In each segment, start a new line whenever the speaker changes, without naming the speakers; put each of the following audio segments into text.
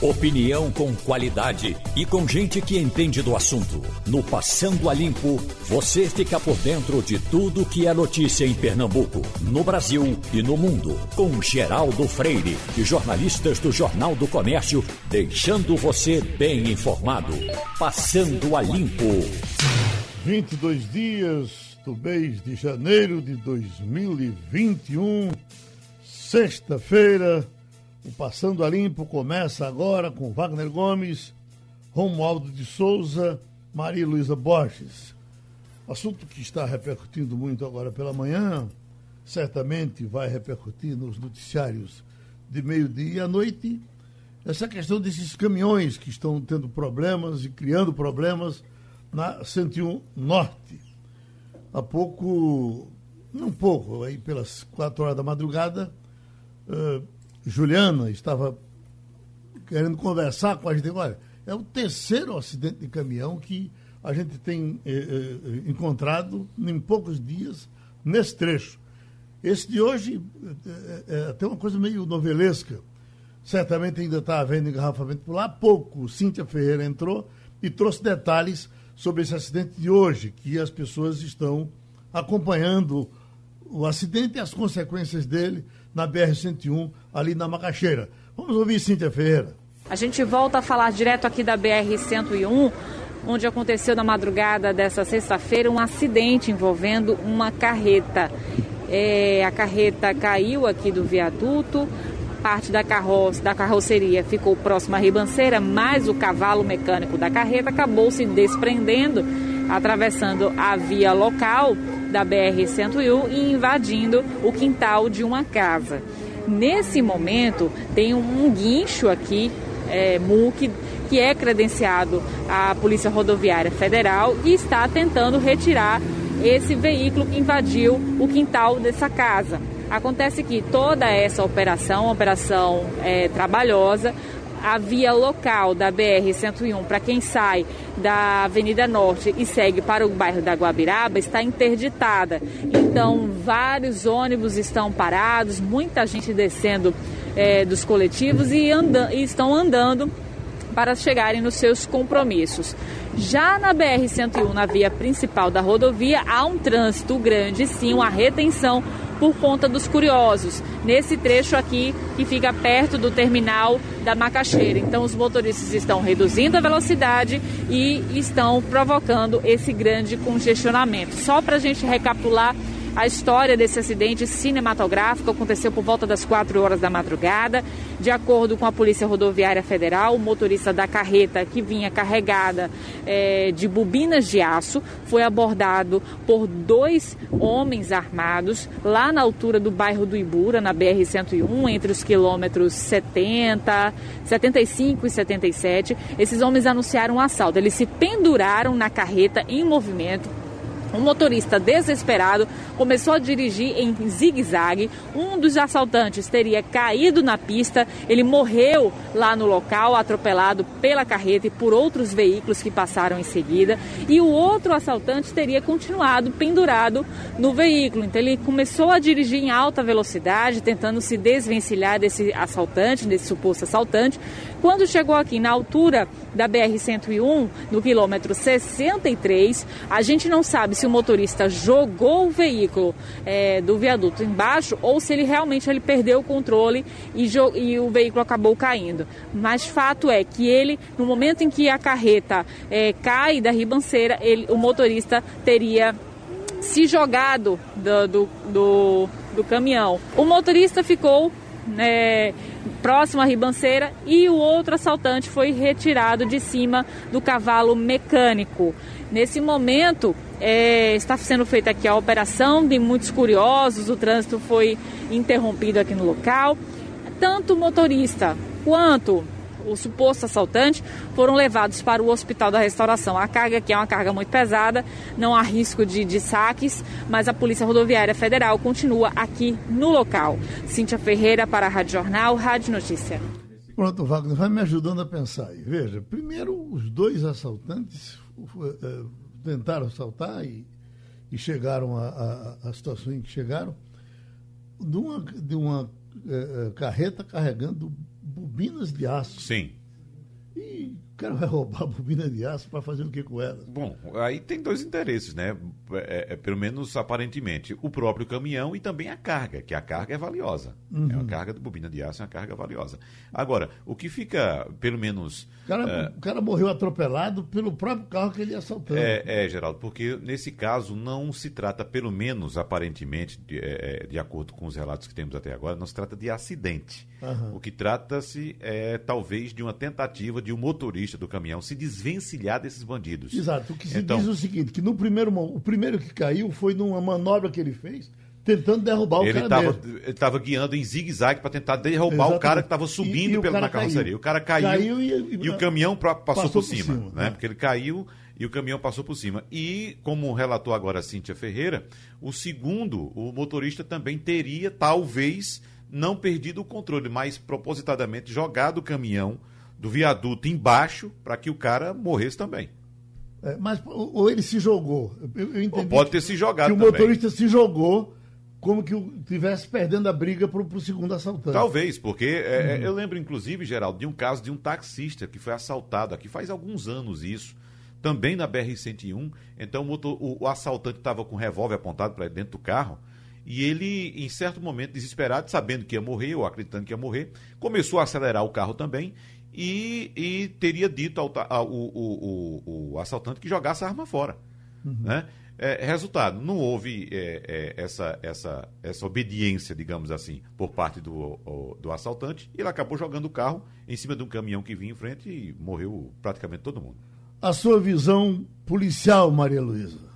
Opinião com qualidade e com gente que entende do assunto. No Passando a Limpo, você fica por dentro de tudo que é notícia em Pernambuco, no Brasil e no mundo. Com Geraldo Freire e jornalistas do Jornal do Comércio, deixando você bem informado. Passando a Limpo.
22 dias do mês de janeiro de 2021, sexta-feira. O Passando a Limpo começa agora com Wagner Gomes, Romualdo de Souza, Maria Luísa Borges. Assunto que está repercutindo muito agora pela manhã, certamente vai repercutir nos noticiários de meio-dia à noite. Essa questão desses caminhões que estão tendo problemas e criando problemas na 101 Norte. Há pouco, não pouco, aí pelas quatro horas da madrugada, uh, Juliana estava querendo conversar com a gente. Olha, é o terceiro acidente de caminhão que a gente tem eh, eh, encontrado em poucos dias nesse trecho. Esse de hoje é, é até uma coisa meio novelesca. Certamente ainda está havendo engarrafamento por lá. Há pouco, Cíntia Ferreira entrou e trouxe detalhes sobre esse acidente de hoje, que as pessoas estão acompanhando o acidente e as consequências dele na BR-101, ali na Macaxeira. Vamos ouvir Cíntia Ferreira.
A gente volta a falar direto aqui da BR-101, onde aconteceu na madrugada dessa sexta-feira um acidente envolvendo uma carreta. É, a carreta caiu aqui do viaduto, parte da, carroça, da carroceria ficou próxima à ribanceira, mas o cavalo mecânico da carreta acabou se desprendendo, atravessando a via local da BR-101 e invadindo o quintal de uma casa. Nesse momento, tem um guincho aqui, é, MUC, que é credenciado à Polícia Rodoviária Federal e está tentando retirar esse veículo que invadiu o quintal dessa casa. Acontece que toda essa operação, operação é, trabalhosa, a via local da BR-101 para quem sai da Avenida Norte e segue para o bairro da Guabiraba está interditada. Então, vários ônibus estão parados, muita gente descendo é, dos coletivos e, anda, e estão andando para chegarem nos seus compromissos. Já na BR-101, na via principal da rodovia, há um trânsito grande, sim, uma retenção por conta dos curiosos, nesse trecho aqui que fica perto do terminal da Macaxeira. Então, os motoristas estão reduzindo a velocidade e estão provocando esse grande congestionamento. Só para a gente recapitular a história desse acidente cinematográfico aconteceu por volta das 4 horas da madrugada. De acordo com a Polícia Rodoviária Federal, o motorista da carreta que vinha carregada é, de bobinas de aço foi abordado por dois homens armados lá na altura do bairro do Ibura, na BR-101, entre os quilômetros 70, 75 e 77. Esses homens anunciaram um assalto. Eles se penduraram na carreta em movimento um motorista desesperado começou a dirigir em zigue-zague. Um dos assaltantes teria caído na pista. Ele morreu lá no local, atropelado pela carreta e por outros veículos que passaram em seguida. E o outro assaltante teria continuado pendurado no veículo. Então ele começou a dirigir em alta velocidade, tentando se desvencilhar desse assaltante, desse suposto assaltante. Quando chegou aqui na altura da BR-101, no quilômetro 63, a gente não sabe se o motorista jogou o veículo é, do viaduto embaixo ou se ele realmente ele perdeu o controle e, e, o veículo acabou caindo. Mas fato é que ele, no momento em que a carreta é, cai da ribanceira, ele, o motorista teria se jogado do, do, do, do caminhão. O motorista ficou né, próximo à ribanceira e o outro assaltante foi retirado de cima do cavalo mecânico. Nesse momento, é, está sendo feita aqui a operação de muitos curiosos, o trânsito foi interrompido aqui no local. Tanto o motorista quanto o suposto assaltante, foram levados para o Hospital da Restauração. A carga aqui é uma carga muito pesada, não há risco de, de saques, mas a Polícia Rodoviária Federal continua aqui no local. Cíntia Ferreira para a Rádio Jornal, Rádio Notícia.
Pronto, Wagner, vai me ajudando a pensar aí. Veja, primeiro os dois assaltantes uh, tentaram assaltar e, e chegaram à situação em que chegaram de uma, de uma uh, carreta carregando bobinas de aço.
Sim.
E cara vai roubar a bobina de aço para fazer o que com ela?
Bom, aí tem dois interesses, né? É, é, pelo menos aparentemente. O próprio caminhão e também a carga, que a carga é valiosa. Uhum. É uma carga de bobina de aço, é uma carga valiosa. Agora, o que fica, pelo menos.
O cara,
é,
o cara morreu atropelado pelo próprio carro que ele ia assaltando.
É, é, Geraldo, porque nesse caso não se trata, pelo menos aparentemente, de, é, é, de acordo com os relatos que temos até agora, não se trata de acidente. Uhum. O que trata-se é talvez de uma tentativa de um motorista do caminhão se desvencilhar desses bandidos.
Exato. O que se então, diz é o seguinte, que no primeiro o primeiro que caiu foi numa manobra que ele fez tentando derrubar o
ele
cara
tava, dele. Ele estava guiando em zigue-zague para tentar derrubar Exatamente. o cara que estava subindo e, e pela, na carroceria. Caiu. O cara caiu, caiu e, e, e, o caminhão passou, passou por, cima, por cima né? né? Porque ele caiu e o caminhão passou por cima. E, como relatou agora a Cíntia Ferreira, o segundo, o motorista também teria, talvez, não perdido o controle, mas propositadamente jogado o caminhão do viaduto embaixo para que o cara morresse também.
É, mas ou ele se jogou. Eu, eu entendi
pode ter se jogado.
Que o motorista se jogou como que estivesse perdendo a briga para o segundo assaltante.
Talvez, porque é, uhum. eu lembro, inclusive, Geraldo, de um caso de um taxista que foi assaltado aqui faz alguns anos isso, também na BR-101. Então o, motor, o, o assaltante estava com um revólver apontado para dentro do carro. E ele, em certo momento, desesperado, sabendo que ia morrer, ou acreditando que ia morrer, começou a acelerar o carro também e, e teria dito ao, ao, o, o, assaltante que jogasse a arma fora. Uhum. Né? É, resultado, não houve é, é, essa, essa, essa obediência, digamos assim, por parte do, o, do assaltante, e ele acabou jogando o carro em cima de um caminhão que vinha em frente e morreu praticamente todo mundo.
A sua visão policial, Maria Luísa?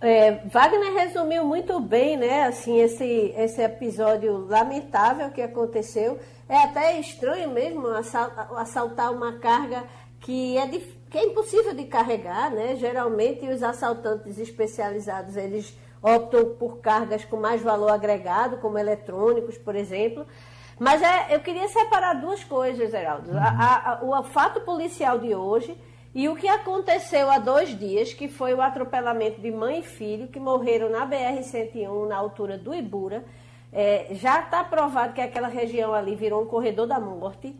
É, Wagner resumiu muito bem, né, assim, esse, esse episódio lamentável que aconteceu. É até estranho mesmo assaltar uma carga que é, que é impossível de carregar, né? Geralmente os assaltantes especializados, eles optam por cargas com mais valor agregado, como eletrônicos, por exemplo. Mas é, eu queria separar duas coisas, Geraldo. Uhum. A, a, o fato policial de hoje e o que aconteceu há dois dias, que foi o atropelamento de mãe e filho, que morreram na BR-101, na altura do Ibura. É, já está provado que aquela região ali virou um corredor da morte.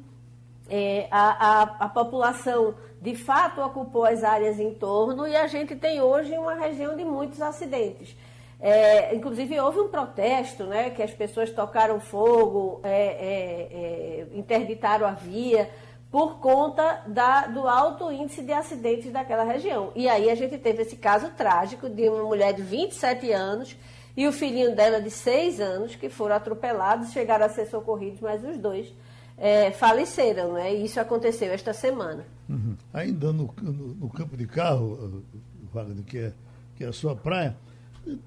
É, a, a, a, população de fato ocupou as áreas em torno e a gente tem hoje uma região de muitos acidentes. É, inclusive houve um protesto, né, que as pessoas tocaram fogo, é, é, é interditaram a via por conta da, do alto índice de acidentes daquela região. E aí a gente teve esse caso trágico de uma mulher de 27 anos e o filhinho dela de 6 anos que foram atropelados, chegaram a ser socorridos, mas os dois é, faleceram, né? E isso aconteceu esta semana.
Uhum. Ainda no, no, no, campo de carro, Wagner, que é, que é a sua praia,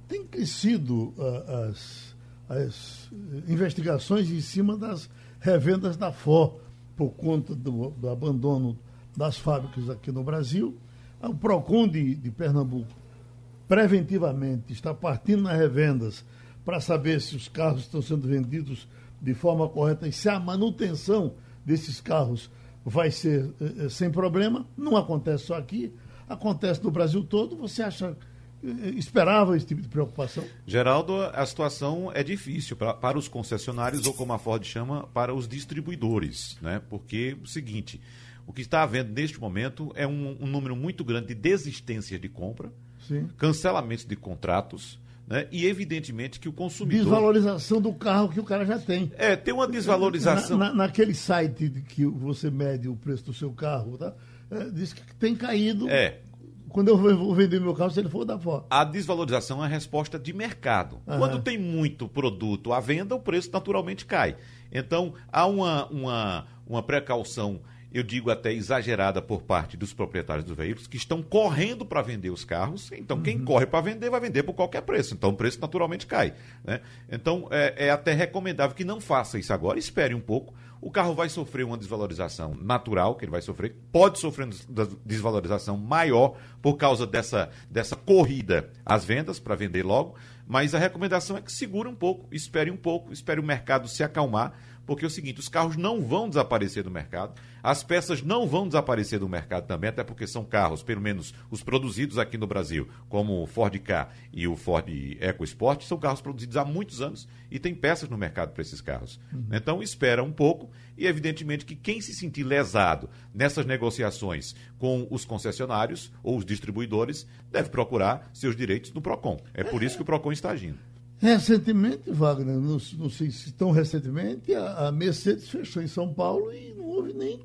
tem crescido uh, as, as investigações em cima das revendas da FO por conta do, do abandono das fábricas aqui no Brasil. O PROCON de, de Pernambuco preventivamente está partindo nas revendas para saber se os carros estão sendo vendidos de forma correta e se a manutenção desses carros vai ser eh, eh sem problema. Não acontece só aqui, acontece no Brasil todo. Você acha esperava esse tipo de preocupação?
Geraldo, a situação é difícil pra, para os concessionários, ou como a Ford chama, para os distribuidores, né? Porque o seguinte, o que está havendo neste momento é um, um número muito grande de desistências de compra, Sim. cancelamentos de contratos, né? E evidentemente que o consumidor.
Desvalorização do carro que o cara já tem.
É, tem uma desvalorização.
Na, na, naquele site que você mede o preço do seu carro, tá? É, diz que tem caído.
É
quando eu vou vender meu carro, se ele for da foto.
A desvalorização é a resposta de mercado. Uhum. Quando tem muito produto à venda, o preço naturalmente cai. Então, há uma, uma, uma precaução, eu digo até exagerada, por parte dos proprietários dos veículos, que estão correndo para vender os carros. Então, quem uhum. corre para vender, vai vender por qualquer preço. Então, o preço naturalmente cai. Né? Então, é, é até recomendável que não faça isso agora, espere um pouco o carro vai sofrer uma desvalorização natural, que ele vai sofrer, pode sofrer uma desvalorização maior por causa dessa, dessa corrida às vendas, para vender logo, mas a recomendação é que segure um pouco, espere um pouco, espere o mercado se acalmar, porque é o seguinte, os carros não vão desaparecer do mercado, as peças não vão desaparecer do mercado também, até porque são carros, pelo menos os produzidos aqui no Brasil, como o Ford Ka e o Ford EcoSport, são carros produzidos há muitos anos e tem peças no mercado para esses carros. Uhum. Então espera um pouco e evidentemente que quem se sentir lesado nessas negociações com os concessionários ou os distribuidores deve procurar seus direitos no Procon. É por isso que o Procon está agindo.
Recentemente, Wagner, não, não sei se tão recentemente, a, a, Mercedes fechou em São Paulo e não houve nem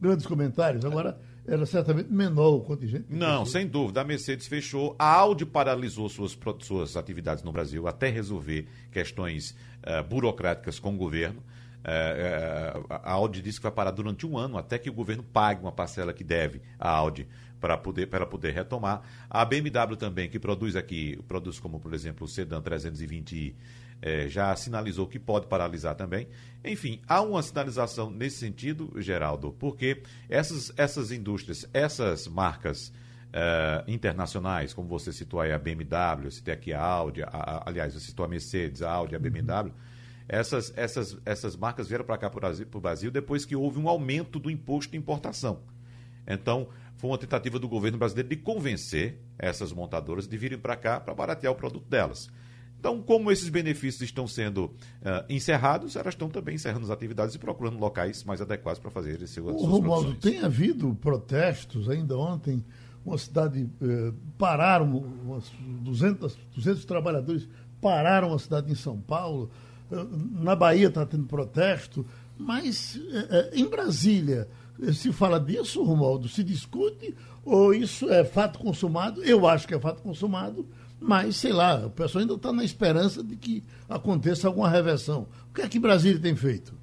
grandes comentários. Agora, era certamente menor o contingente.
Não, sem dúvida. A Mercedes fechou, a Audi paralisou suas, suas atividades no Brasil até resolver questões uh, burocráticas com o governo. Uh, uh, a Audi disse que vai parar durante um ano até que o governo pague uma parcela que deve à Audi para poder, para poder retomar. A BMW também, que produz aqui, produz como, por exemplo, o Sedan 320i, é, já sinalizou que pode paralisar também. Enfim, há uma sinalização nesse sentido, Geraldo, porque essas, essas indústrias, essas marcas uh, internacionais, como você citou aí a BMW, eu citei aqui a Audi, a, a, aliás, você citou a Mercedes, a Audi, a BMW, uhum. essas, essas, essas marcas vieram para cá, para o Brasil, depois que houve um aumento do imposto de importação. Então, foi uma tentativa do governo brasileiro de convencer essas montadoras de virem para cá para baratear o produto delas. Então, como esses benefícios estão sendo uh, encerrados, elas estão também encerrando as atividades e procurando locais mais adequados para fazer esse
O Romualdo, tem havido protestos ainda ontem, uma cidade eh, pararam, umas 200, 200 trabalhadores pararam a cidade em São Paulo, uh, na Bahia está tendo protesto, mas uh, em Brasília se fala disso, Romualdo? Se discute ou isso é fato consumado? Eu acho que é fato consumado, mas sei lá, o pessoal ainda está na esperança de que aconteça alguma reversão. O que é que Brasília tem feito?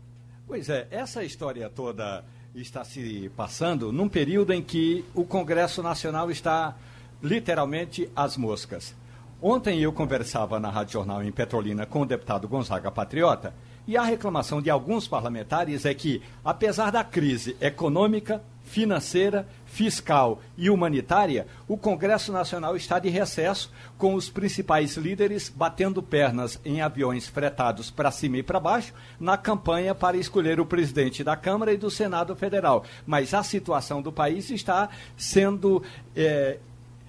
Pois é, essa história toda está se passando num período em que o Congresso Nacional está literalmente às moscas. Ontem eu conversava na Rádio Jornal em Petrolina com o deputado Gonzaga Patriota e a reclamação de alguns parlamentares é que, apesar da crise econômica, financeira, fiscal e humanitária, o Congresso Nacional está de recesso, com os principais líderes batendo pernas em aviões fretados para cima e para baixo, na campanha para escolher o presidente da Câmara e do Senado Federal. Mas a situação do país está sendo é,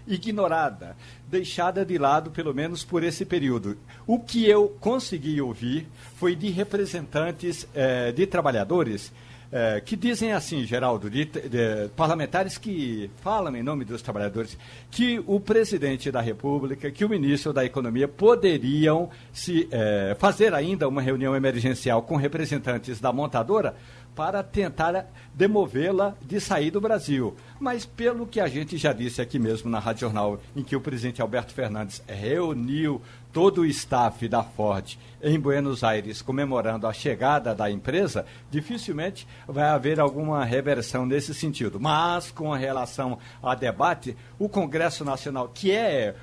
ignorada, deixada de lado, pelo menos por esse período. O que eu consegui ouvir foi de representantes eh, de trabalhadores eh, que dizem assim, Geraldo, de, de, parlamentares que falam em nome dos trabalhadores, que o presidente da República, que o ministro da Economia poderiam se eh, fazer ainda uma reunião emergencial com representantes da montadora para tentar demovê-la de sair do Brasil. Mas pelo que a gente já disse aqui mesmo na Rádio Jornal, em que o presidente Alberto Fernandes reuniu todo o staff da Ford em Buenos Aires comemorando a chegada da empresa, dificilmente vai haver alguma reversão nesse sentido. Mas com relação a debate, o Congresso Nacional, que é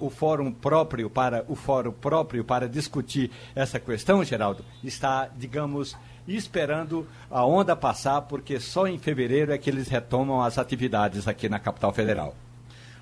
o fórum próprio para o fórum próprio para discutir essa questão, Geraldo, está, digamos, esperando a onda passar, porque só em fevereiro é que eles retomam as atividades aqui na capital federal.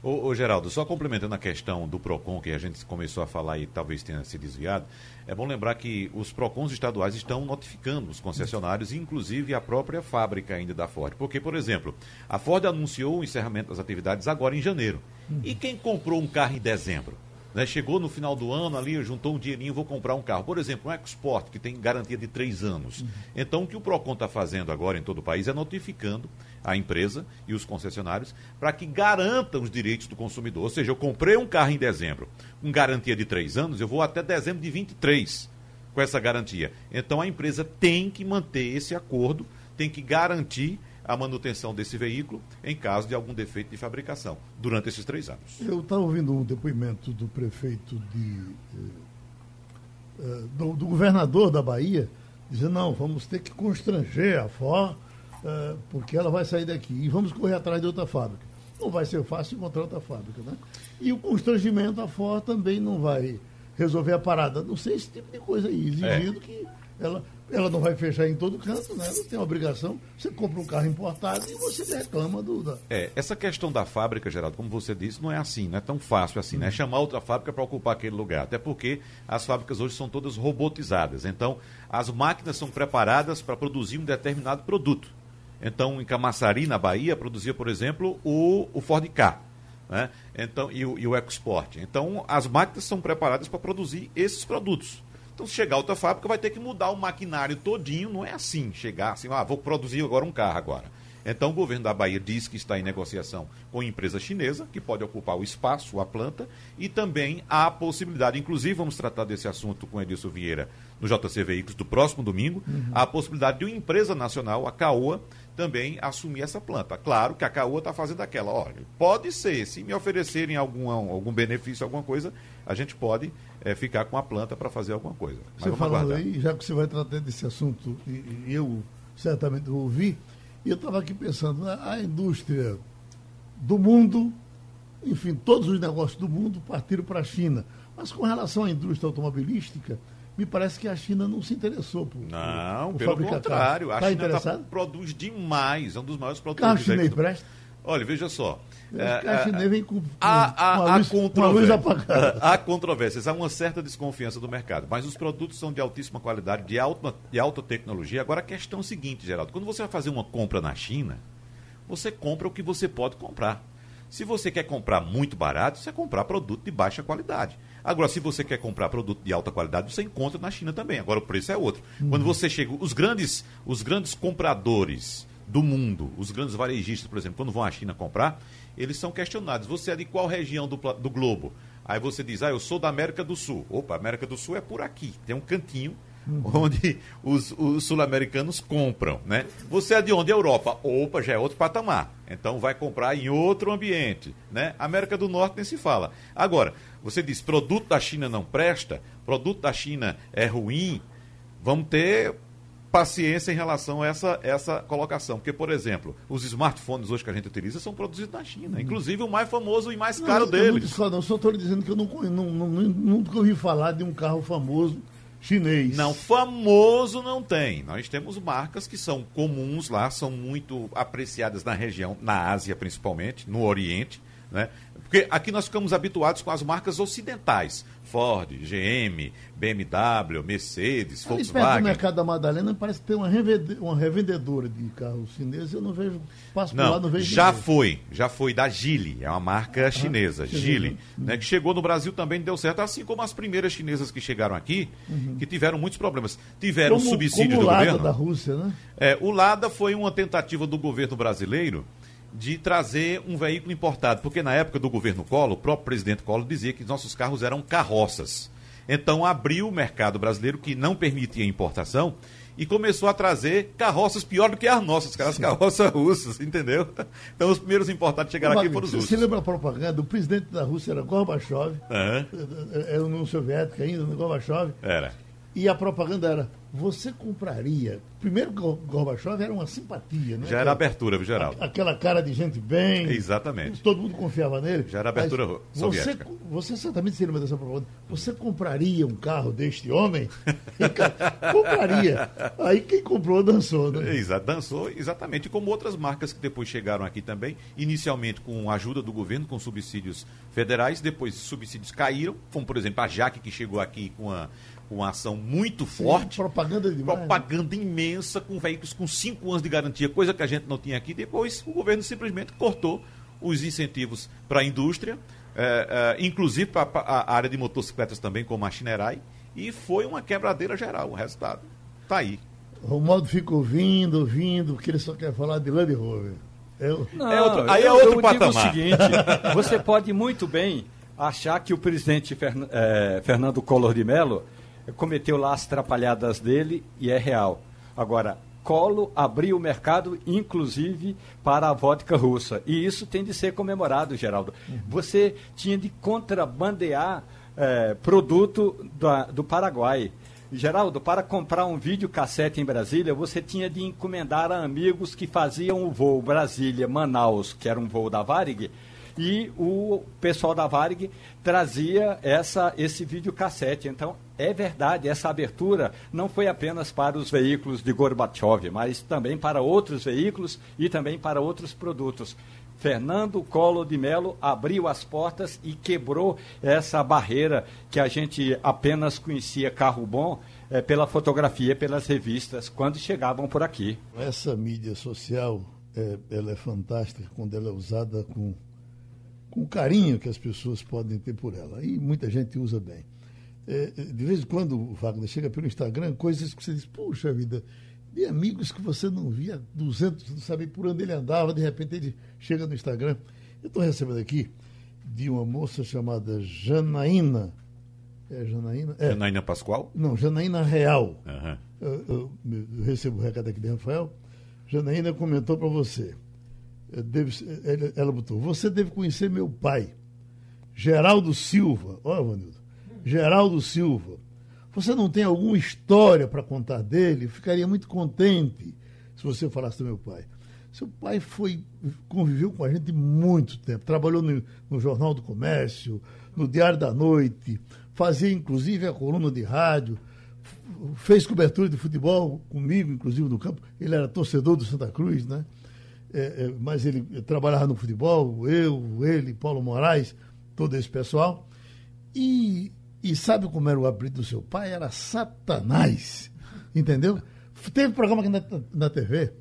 Ô, ô, Geraldo, só complementando a questão do PROCON, que a gente começou a falar e talvez tenha se desviado, é bom lembrar que os PROCONs estaduais estão notificando os concessionários, inclusive a própria fábrica ainda da Ford. Porque, por exemplo, a Ford anunciou o encerramento das atividades agora em janeiro. E quem comprou um carro em dezembro? Né, chegou no final do ano ali, juntou um dinheirinho, vou comprar um carro. Por exemplo, um EcoSport, que tem garantia de três anos. Uhum. Então, o que o PROCON está fazendo agora em todo o país é notificando a empresa e os concessionários para que garantam os direitos do consumidor. Ou seja, eu comprei um carro em dezembro com garantia de três anos, eu vou até dezembro de 23 com essa garantia. Então, a empresa tem que manter esse acordo, tem que garantir a manutenção desse veículo em caso de algum defeito de fabricação durante esses três anos.
Eu estava ouvindo um depoimento do prefeito de. Eh, eh, do, do, governador da Bahia, dizendo, não, vamos ter que constranger a FOR, eh, porque ela vai sair daqui e vamos correr atrás de outra fábrica. Não vai ser fácil encontrar outra fábrica, né? E o constrangimento, a FOR também não vai resolver a parada. Não sei esse tipo de coisa aí, exigindo é. que ela ela não vai fechar em todo canto, né? Ela tem a obrigação. Você compra um carro importado e você reclama do. Da...
É, essa questão da fábrica, Geraldo, como você disse, não é assim, não é tão fácil assim, né? Chamar outra fábrica para ocupar aquele lugar. Até porque as fábricas hoje são todas robotizadas. Então, as máquinas são preparadas para produzir um determinado produto. Então, em Camaçari, na Bahia, produzia, por exemplo, o, o Ford K. Né? Então, e o, e o EcoSport. Então, as máquinas são preparadas para produzir esses produtos. Então, se chegar outra fábrica, vai ter que mudar o maquinário todinho. Não é assim, chegar assim, ah, vou produzir agora um carro agora. Então, o governo da Bahia diz que está em negociação com a empresa chinesa, que pode ocupar o espaço, a planta, e também há a possibilidade, inclusive vamos tratar desse assunto com Edilson Vieira no JC Veículos do próximo domingo, uhum. a possibilidade de uma empresa nacional, a CAOA, também assumir essa planta. Claro que a CAOA está fazendo aquela, olha, pode ser, se me oferecerem algum, algum benefício, alguma coisa, a gente pode é, ficar com a planta para fazer alguma coisa.
Mas você falando aí, já que você vai tratar desse assunto, e, e eu certamente ouvi, e eu estava aqui pensando, né, a indústria do mundo, enfim, todos os negócios do mundo partiram para a China. Mas com relação à indústria automobilística, me parece que a China não se interessou por.
Não, por pelo contrário. Carro. A tá China tá, produz demais, é um dos maiores
produtores. Carro chinês presta?
Olha, veja só.
É, a chinês vem com, com,
a, a, com, luz, apagada. Há controvérsias, há uma certa desconfiança do mercado, mas os produtos são de altíssima qualidade, de alta, de alta tecnologia. Agora a questão é a seguinte, Geraldo, quando você vai fazer uma compra na China, você compra o que você pode comprar. Se você quer comprar muito barato, você comprar produto de baixa qualidade. Agora, se você quer comprar produto de alta qualidade, você encontra na China também. Agora, o preço é outro. Uhum. Quando você chega, os grandes, os grandes compradores do mundo, os grandes varejistas, por exemplo, quando vão à China comprar, eles são questionados. Você é de qual região do, do globo? Aí você diz, ah, eu sou da América do Sul. Opa, América do Sul é por aqui. Tem um cantinho uhum. onde os, os sul-americanos compram, né? Você é de onde? Europa. Opa, já é outro patamar. Então vai comprar em outro ambiente, né? América do Norte nem se fala. Agora, você diz, produto da China não presta, produto da China é ruim, vamos ter paciência em relação a essa, essa colocação. Porque, por exemplo, os smartphones hoje que a gente utiliza são produzidos na China. Uhum. Inclusive o mais famoso e mais caro não, deles.
Eu não, não, só estou dizendo que eu não, não, não, nunca ouvi falar de um carro famoso chinês.
Não, famoso não tem. Nós temos marcas que são comuns lá, são muito apreciadas na região, na Ásia principalmente, no Oriente, né? Porque aqui nós ficamos habituados com as marcas ocidentais. Ford, GM, BMW, Mercedes, Ali Volkswagen. Perto
do mercado da Madalena parece ter uma, revende, uma revendedora de carros chineses. Eu não vejo, passo
não,
por lá, não vejo.
Já ninguém. foi, já foi da Gili, é uma marca ah, chinesa, Gili, né, que chegou no Brasil também deu certo, assim como as primeiras chinesas que chegaram aqui, uhum. que tiveram muitos problemas. Tiveram como, subsídio como do
Lada
governo.
da Rússia, né?
É, o Lada foi uma tentativa do governo brasileiro de trazer um veículo importado, porque na época do governo Collor, o próprio presidente Collor dizia que nossos carros eram carroças. Então abriu o mercado brasileiro que não permitia importação e começou a trazer carroças pior do que as nossas, as carroças russas, entendeu? Então os primeiros importados chegaram aqui foram os russos.
Você lembra a propaganda? O presidente da Rússia era Gorbachev, uhum. era a União Soviética ainda, Gorbachev.
Era.
E a propaganda era você compraria. Primeiro, Gorbachev era uma simpatia, né?
Já era abertura, viu, Geraldo?
Aquela cara de gente bem.
Exatamente.
Todo mundo confiava nele.
Já era abertura soviética.
Você, você certamente se lembra dessa propaganda. Você compraria um carro deste homem? compraria. Aí quem comprou dançou, né?
Exato, dançou exatamente. Como outras marcas que depois chegaram aqui também, inicialmente com a ajuda do governo, com subsídios federais, depois subsídios caíram, como por exemplo a Jaque, que chegou aqui com a uma ação muito forte.
Sim, propaganda demais.
Né? Propaganda né? imensa, com veículos com cinco anos de garantia, coisa que a gente não tinha aqui. Depois o governo simplesmente cortou os incentivos para a indústria, é, é, inclusive para a área de motocicletas também, como a Chinerai, e foi uma quebradeira geral. O resultado está aí.
O modo ficou vindo, vindo, porque ele só quer falar de Land Rover.
Eu... Não, é outro, aí é eu, é outro eu patamar. Digo o seguinte, você pode muito bem achar que o presidente Fern, é, Fernando Collor de Mello cometeu lá as atrapalhadas dele e é real. Agora, Colo abriu o mercado, inclusive, para a vodka russa. E isso tem de ser comemorado, Geraldo. Você tinha de contrabandear é, produto do, do Paraguai. Geraldo, para comprar um videocassete em Brasília, você tinha de encomendar a amigos que faziam o voo Brasília-Manaus, que era um voo da Varig, e o pessoal da Varig trazia essa, esse videocassete. Então, É verdade, essa abertura não foi apenas para os veículos de Gorbachev, mas também para outros veículos e também para outros produtos. Fernando Collor de Mello abriu as portas e quebrou essa barreira que a gente apenas conhecia carro bom é, pela fotografia, pelas revistas, quando chegavam por aqui.
Essa mídia social, é, ela é fantástica quando ela é usada com, com carinho que as pessoas podem ter por ela. E muita gente usa bem. É, de vez em quando, Wagner, chega pelo Instagram, coisas que você diz, puxa vida, de amigos que você não via 200, não sabia por onde ele andava, de repente ele chega no Instagram. Eu estou recebendo aqui de uma moça chamada Janaína
é Janaína? É. Janaína Pascoal?
Não, Janaína Real. Uhum. Eu, eu, eu, recebo o recado aqui de Rafael. Janaína comentou para você. Deve, ela, ela botou: Você deve conhecer meu pai, Geraldo Silva. Olha, Vanildo. Geraldo Silva. Você não tem alguma história para contar dele? Ficaria muito contente se você falasse do meu pai. Seu pai foi conviveu com a gente muito tempo. Trabalhou no, no Jornal do Comércio, no Diário da Noite, fazia inclusive a coluna de rádio, fez cobertura de futebol comigo, inclusive no campo. Ele era torcedor do Santa Cruz, né? É, é, mas ele trabalhava no futebol, eu, ele, Paulo Moraes, todo esse pessoal. E, e sabe como era o apelido do seu pai? Era Satanás, entendeu? Teve programa aqui na, na TV.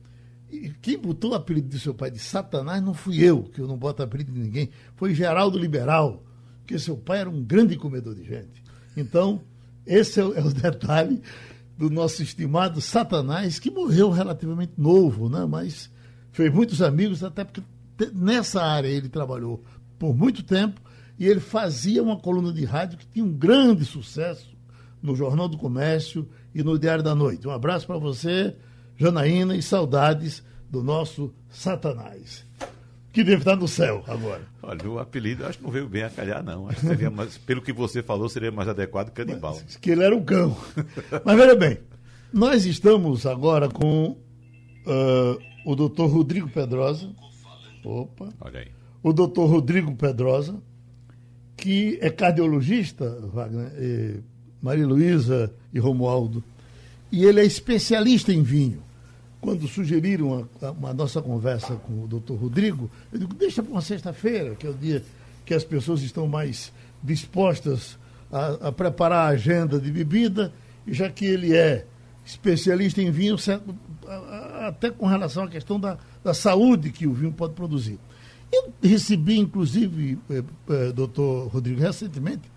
E quem botou o apelido do seu pai de Satanás não fui eu, que eu não boto apelido de ninguém, foi Geraldo Liberal porque seu pai era um grande comedor de gente. Então, esse é o, é o detalhe do nosso estimado Satanás, que morreu relativamente novo, né? mas fez muitos amigos, até porque nessa área ele trabalhou por muito tempo e ele fazia uma coluna de rádio que tinha um grande sucesso no Jornal do Comércio e no Diário da Noite. Um abraço para você, Janaína, e saudades do nosso Satanás que deve estar no céu agora.
Olha, o apelido acho que não veio bem a calhar, não. Acho que seria mais, pelo que você falou, seria mais adequado que canibal.
Mas, que ele era um cão. Mas veja bem, nós estamos agora com uh, o doutor Rodrigo Pedrosa. Opa.
Olha aí.
O doutor Rodrigo Pedrosa, que é cardiologista, Wagner, Maria Luísa e Romualdo, e ele é especialista em vinho quando sugeriram a, nossa conversa com o doutor Rodrigo, eu digo, deixa para uma sexta-feira, que é o dia que as pessoas estão mais dispostas a, a, preparar a agenda de bebida, e já que ele é especialista em vinho, até com relação à questão da, da saúde que o vinho pode produzir. Eu recebi, inclusive, eh, eh, doutor Rodrigo, recentemente,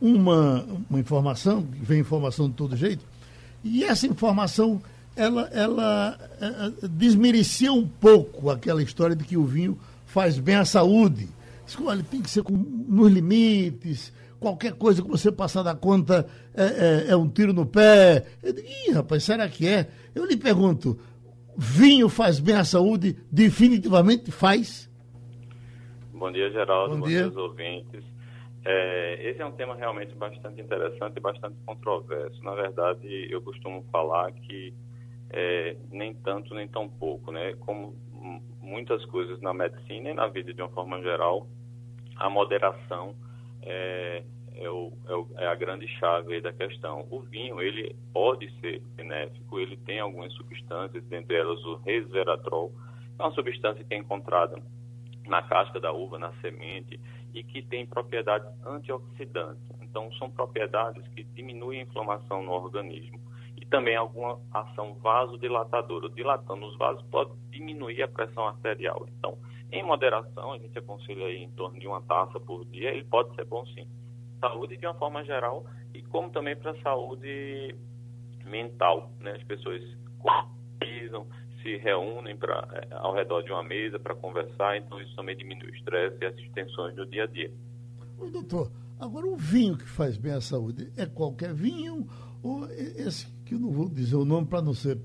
uma, uma informação, vem informação de todo jeito, e essa informação ela, ela, eh, desmerecia um pouco aquela história de que o vinho faz bem à saúde. Olha, tem que ser com, nos limites, qualquer coisa que você passar da conta é, é, é um tiro no pé. Eu digo, Ih, rapaz, será que é? Eu lhe pergunto, vinho faz bem à saúde? Definitivamente faz?
Bom dia, Geraldo. Bom, Bom dia. dia, ouvintes. É, esse é um tema realmente bastante interessante e bastante controverso. Na verdade, eu costumo falar que é, nem tanto nem tão pouco, né? Como muitas coisas na medicina e na vida de uma forma geral, a moderação é, é, o, é, o, é a grande chave da questão. O vinho, ele pode ser benéfico, ele tem algumas substâncias, dentre elas o resveratrol, é uma substância que é encontrada na casca da uva, na semente, e que tem propriedades antioxidantes. Então, são propriedades que diminuem a inflamação no organismo também alguma ação vasodilatadora. Dilatando os vasos pode diminuir a pressão arterial. Então, em moderação, a gente aconselha aí em torno de uma taça por dia, ele pode ser bom sim. Saúde de uma forma geral e como também para a saúde mental, né? As pessoas conversam, se reúnem pra, é, ao redor de uma mesa para conversar, então isso também diminui o estresse e as tensões do dia a dia.
Ô, doutor, agora o vinho que faz bem à saúde é qualquer vinho ou esse que eu não vou dizer o nome para não ser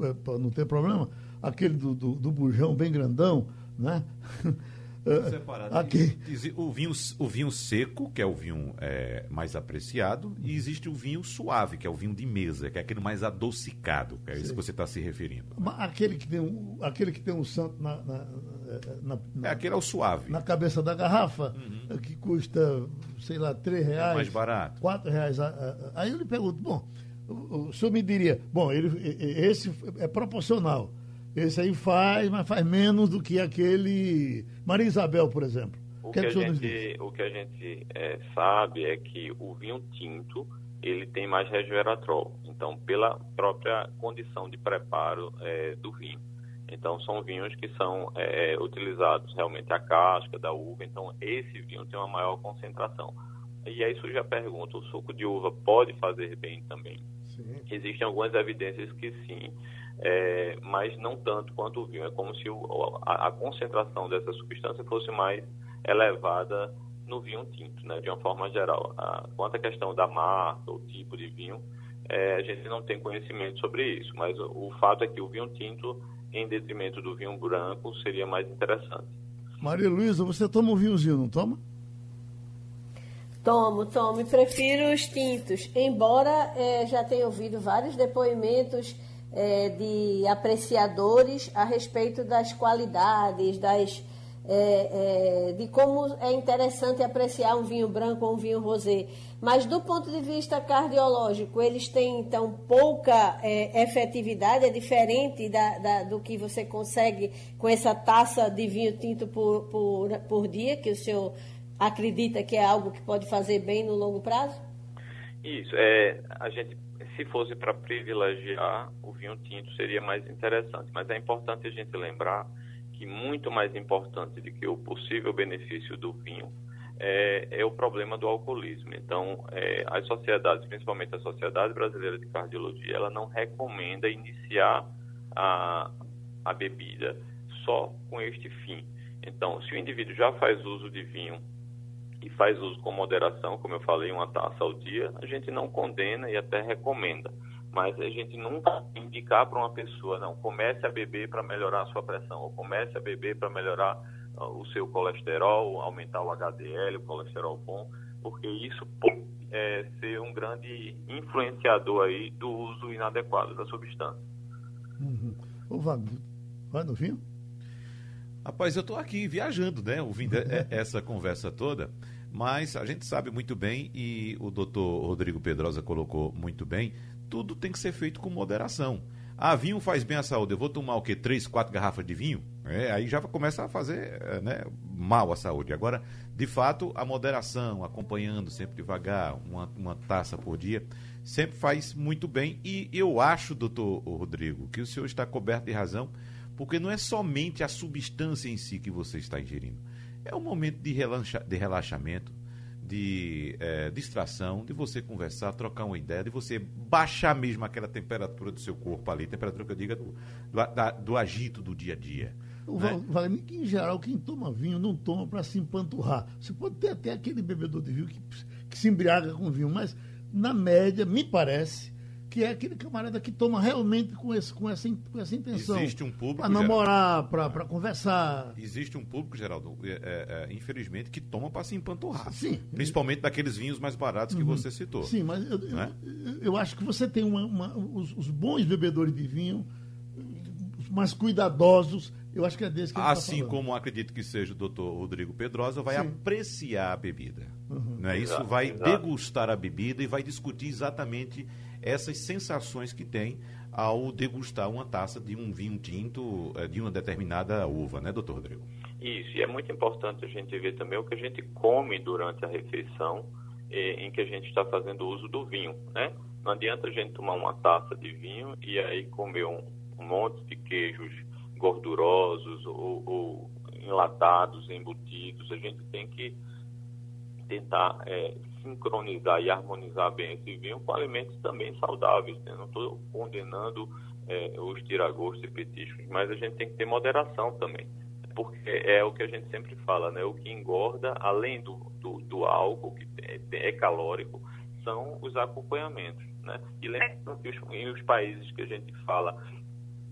é, para não ter problema, aquele do, do, do bujão bem grandão, né?
É, Separado. Aqui. O vinho, o vinho seco, que é o vinho é, mais apreciado, e existe o vinho suave, que é o vinho de mesa, que é aquele mais adocicado, que é isso que você está se referindo.
Aquele que tem um, aquele que tem um santo na, na, na,
na, é, aquele é o suave.
Na cabeça da garrafa, uhum. que custa, sei lá, 3 reais. É
mais barato.
4 reais. Aí eu lhe pergunto, bom, o, o senhor me diria, bom, ele, esse é proporcional. Esse aí faz, mas faz menos do que aquele Maria Isabel, por exemplo.
O que, que, a, gente, o que a gente é, sabe é que o vinho tinto ele tem mais resveratrol. Então, pela própria condição de preparo é, do vinho. Então, são vinhos que são é, utilizados realmente a casca da uva. Então, esse vinho tem uma maior concentração. E aí surge a pergunta: o suco de uva pode fazer bem também? Sim. Existem algumas evidências que sim, é, mas não tanto quanto o vinho. É como se o, a, a, concentração dessa substância fosse mais elevada no vinho tinto, né, de uma forma geral. A, quanto à questão da marca, o tipo de vinho, é, a gente não tem conhecimento sobre isso, mas o, o fato é que o vinho tinto, em detrimento do vinho branco, seria mais interessante.
Maria Luísa, você toma um vinhozinho, não toma?
Tomo, tomo. Prefiro os tintos. Embora é, já tenha ouvido vários depoimentos é, de apreciadores a respeito das qualidades, das, é, é, de como é interessante apreciar um vinho branco ou um vinho rosé. Mas do ponto de vista cardiológico, eles têm então pouca é, efetividade, é diferente da, da, do que você consegue com essa taça de vinho tinto por, por, por dia, que o senhor acredita que é algo que pode fazer bem no longo prazo?
Isso, é, a gente, se fosse para privilegiar, o vinho tinto seria mais interessante, mas é importante a gente lembrar que muito mais importante do que o possível benefício do vinho é, é o problema do alcoolismo. Então, é, as sociedades, principalmente a Sociedade Brasileira de Cardiologia, ela não recomenda iniciar a, a bebida só com este fim. Então, se o indivíduo já faz uso de vinho e faz uso com moderação, como eu falei, uma taça ao dia, a gente não condena e até recomenda. Mas a gente nunca indicar para uma pessoa, não, comece a beber para melhorar a sua pressão, ou comece a beber para melhorar uh, o seu colesterol, aumentar o HDL, o colesterol bom, porque isso pode é, ser um grande influenciador aí do uso inadequado da substância.
Uhum. Ô, Wagner, vai no vinho?
Rapaz, eu estou aqui viajando, né? Ouvindo essa conversa toda. Mas a gente sabe muito bem, e o doutor Rodrigo Pedrosa colocou muito bem, tudo tem que ser feito com moderação. Ah, vinho faz bem à saúde. Eu vou tomar o quê? Três, quatro garrafas de vinho? É, aí já começa a fazer é, né, mal à saúde. Agora, de fato, a moderação, acompanhando sempre devagar, uma, uma taça por dia, sempre faz muito bem. E eu acho, doutor Rodrigo, que o senhor está coberto de razão, porque não é somente a substância em si que você está ingerindo é um momento de, relaxa, de relaxamento, de é, distração, de você conversar, trocar uma ideia, de você baixar mesmo aquela temperatura do seu corpo ali, temperatura que eu digo do, do, da, do agito do dia a dia.
O né? Que em geral, quem toma vinho não toma para se empanturrar. Você pode ter até aquele bebedor de vinho que, que se embriaga com vinho, mas na média, me parece, que é aquele camarada que toma realmente com, esse, com, essa, com essa intenção.
Existe um público.
Para namorar, para conversar.
Existe um público, Geraldo, é, é, é infelizmente, que toma para se empanturrar.
Sim.
Principalmente daqueles vinhos mais baratos que uhum. você citou.
Sim, mas eu, né? eu, eu, acho que você tem uma, uma os, os, bons bebedores de vinho, os mais cuidadosos. Eu acho que é desse que
tá Assim tá como acredito que seja o doutor Rodrigo Pedrosa, vai Sim. apreciar a bebida. Uhum. Não é? Isso vai exato. degustar a bebida e vai discutir exatamente essas sensações que tem ao degustar uma taça de um vinho tinto eh, de uma determinada uva, né, doutor Rodrigo?
Isso, e é muito importante a gente ver também o que a gente come durante a refeição em que a gente está fazendo uso do vinho, né? Não adianta a gente tomar uma taça de vinho e aí comer um, um monte de queijos gordurosos ou, ou enlatados, embutidos. A gente tem que tentar é, sincronizar e harmonizar bem esse vinho com alimentos também saudáveis. Né? Não estou condenando é, os tiragostos e petiscos, mas a gente tem que ter moderação também. Porque é o que a gente sempre fala, né? O que engorda, além do, do, do álcool, que é, é, calórico, são os acompanhamentos, né? E lembrando que os, os países que a gente fala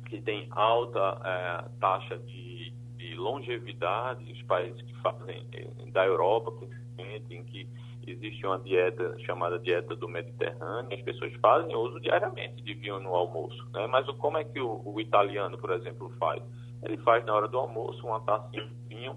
que tem alta é, taxa de, de longevidade, os países que fazem é, da Europa, principalmente, em que existe uma dieta chamada dieta do Mediterrâneo, as pessoas fazem uso diariamente de vinho no almoço, né? Mas como é que o, o italiano, por exemplo, faz? ele faz na hora do almoço uma tacinha de vinho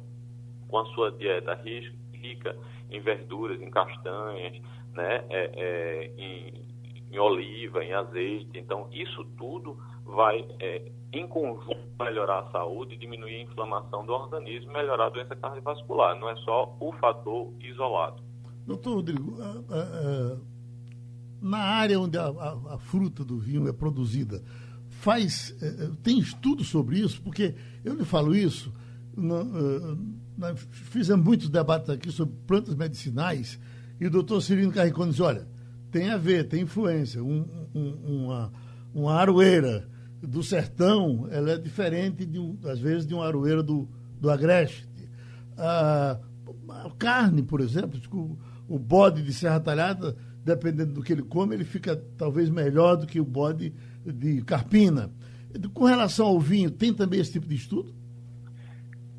com a sua dieta rica em verduras, em castanhas, né, é, é, em, em, oliva, em azeite. Então, isso tudo vai, é, em conjunto, melhorar a saúde, diminuir a inflamação do organismo, melhorar a doença cardiovascular. Não é só o fator isolado.
Doutor Rodrigo, a, a, a, na área onde a, fruta do vinho é produzida, faz é, é, tem estudo sobre isso? Porque eu lhe falo isso, nós fizemos muitos debates aqui sobre plantas medicinais e o doutor Cirino Carricone diz, olha, tem a ver, tem influência. Um, um, uma, uma aroeira do sertão, ela é diferente, de, às vezes, de uma aroeira do, do agreste. a carne, por exemplo, o, bode de serra talhada, dependendo do que ele come, ele fica talvez melhor do que o bode de carpina. Com relação ao vinho, tem também esse tipo de estudo?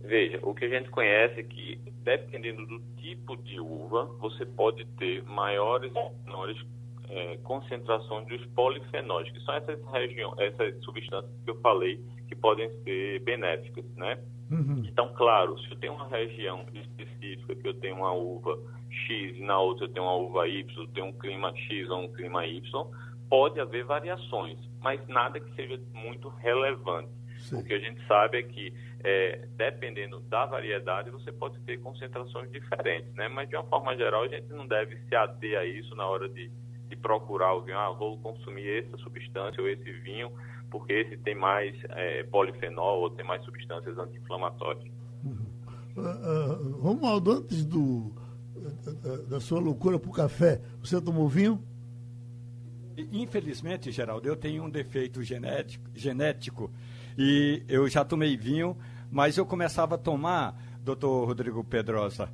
Veja, o que a gente conhece é que, dependendo do tipo de uva, você pode ter maiores ou menores é, concentrações dos polifenóis, que são essas regiões, essas substâncias que eu falei que podem ser benéficas, né? Uhum. Então, claro, se eu tenho uma região específica que eu tenho uma uva X e na outra tenho uma uva Y, tenho um clima X ou um clima Y, pode haver variações, mas nada que seja muito relevante. Sim. O que a gente sabe é que, é, dependendo da variedade, você pode ter concentrações diferentes, né? Mas, de uma forma geral, a gente não deve se ater a isso na hora de, de procurar o vinho. Ah, vou consumir essa substância ou esse vinho, porque esse tem mais é, polifenol ou tem mais substâncias anti-inflamatórias.
Uhum. Uh, uh, Romualdo, antes do, da sua loucura para o café, você tomou vinho?
Infelizmente, Geraldo, eu tenho um defeito genético, genético e eu já tomei vinho, mas eu começava a tomar, doutor Rodrigo Pedrosa,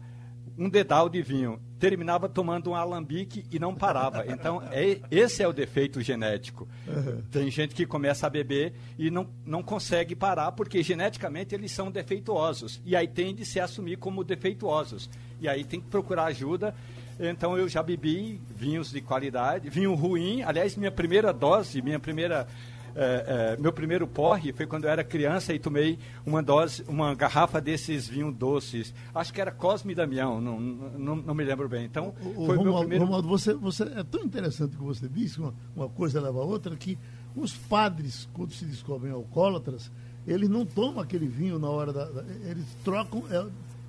um dedal de vinho. Terminava tomando um alambique e não parava. Então, é, esse é o defeito genético. Uhum. Tem gente que começa a beber e não, não consegue parar, porque geneticamente eles são defeituosos. E aí tende a se assumir como defeituosos. E aí tem que procurar ajuda. Então eu já bebi vinhos de qualidade, vinho ruim. Aliás, minha primeira dose, minha primeira é, é, meu primeiro porre foi quando eu era criança e tomei uma dose, uma garrafa desses vinhos doces. Acho que era Cosme Damião, não, não, não me lembro bem. Então,
o, foi o Romualdo, meu primeiro... Romualdo, você, você, é tão interessante o que você disse, uma, uma coisa leva a outra, que os padres, quando se descobrem alcoólatras, eles não tomam aquele vinho na hora da. da eles trocam. É,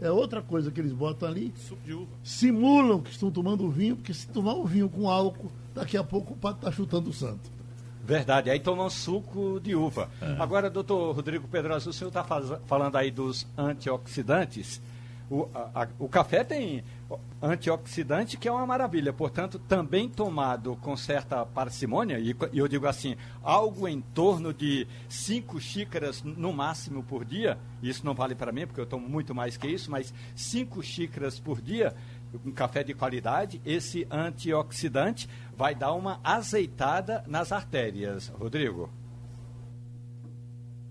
é outra coisa que eles botam ali.
Suco de uva.
Simulam que estão tomando vinho, porque se tomar o vinho com álcool, daqui a pouco o padre está chutando o santo.
Verdade, aí tomam suco de uva. É. Agora, doutor Rodrigo Pedroso, o senhor está falando aí dos antioxidantes. O, a, a, o café tem antioxidante que é uma maravilha, portanto, também tomado com certa parcimônia, e, e eu digo assim, algo em torno de cinco xícaras no máximo por dia, isso não vale para mim, porque eu tomo muito mais que isso, mas cinco xícaras por dia, um café de qualidade, esse antioxidante vai dar uma azeitada nas artérias. Rodrigo.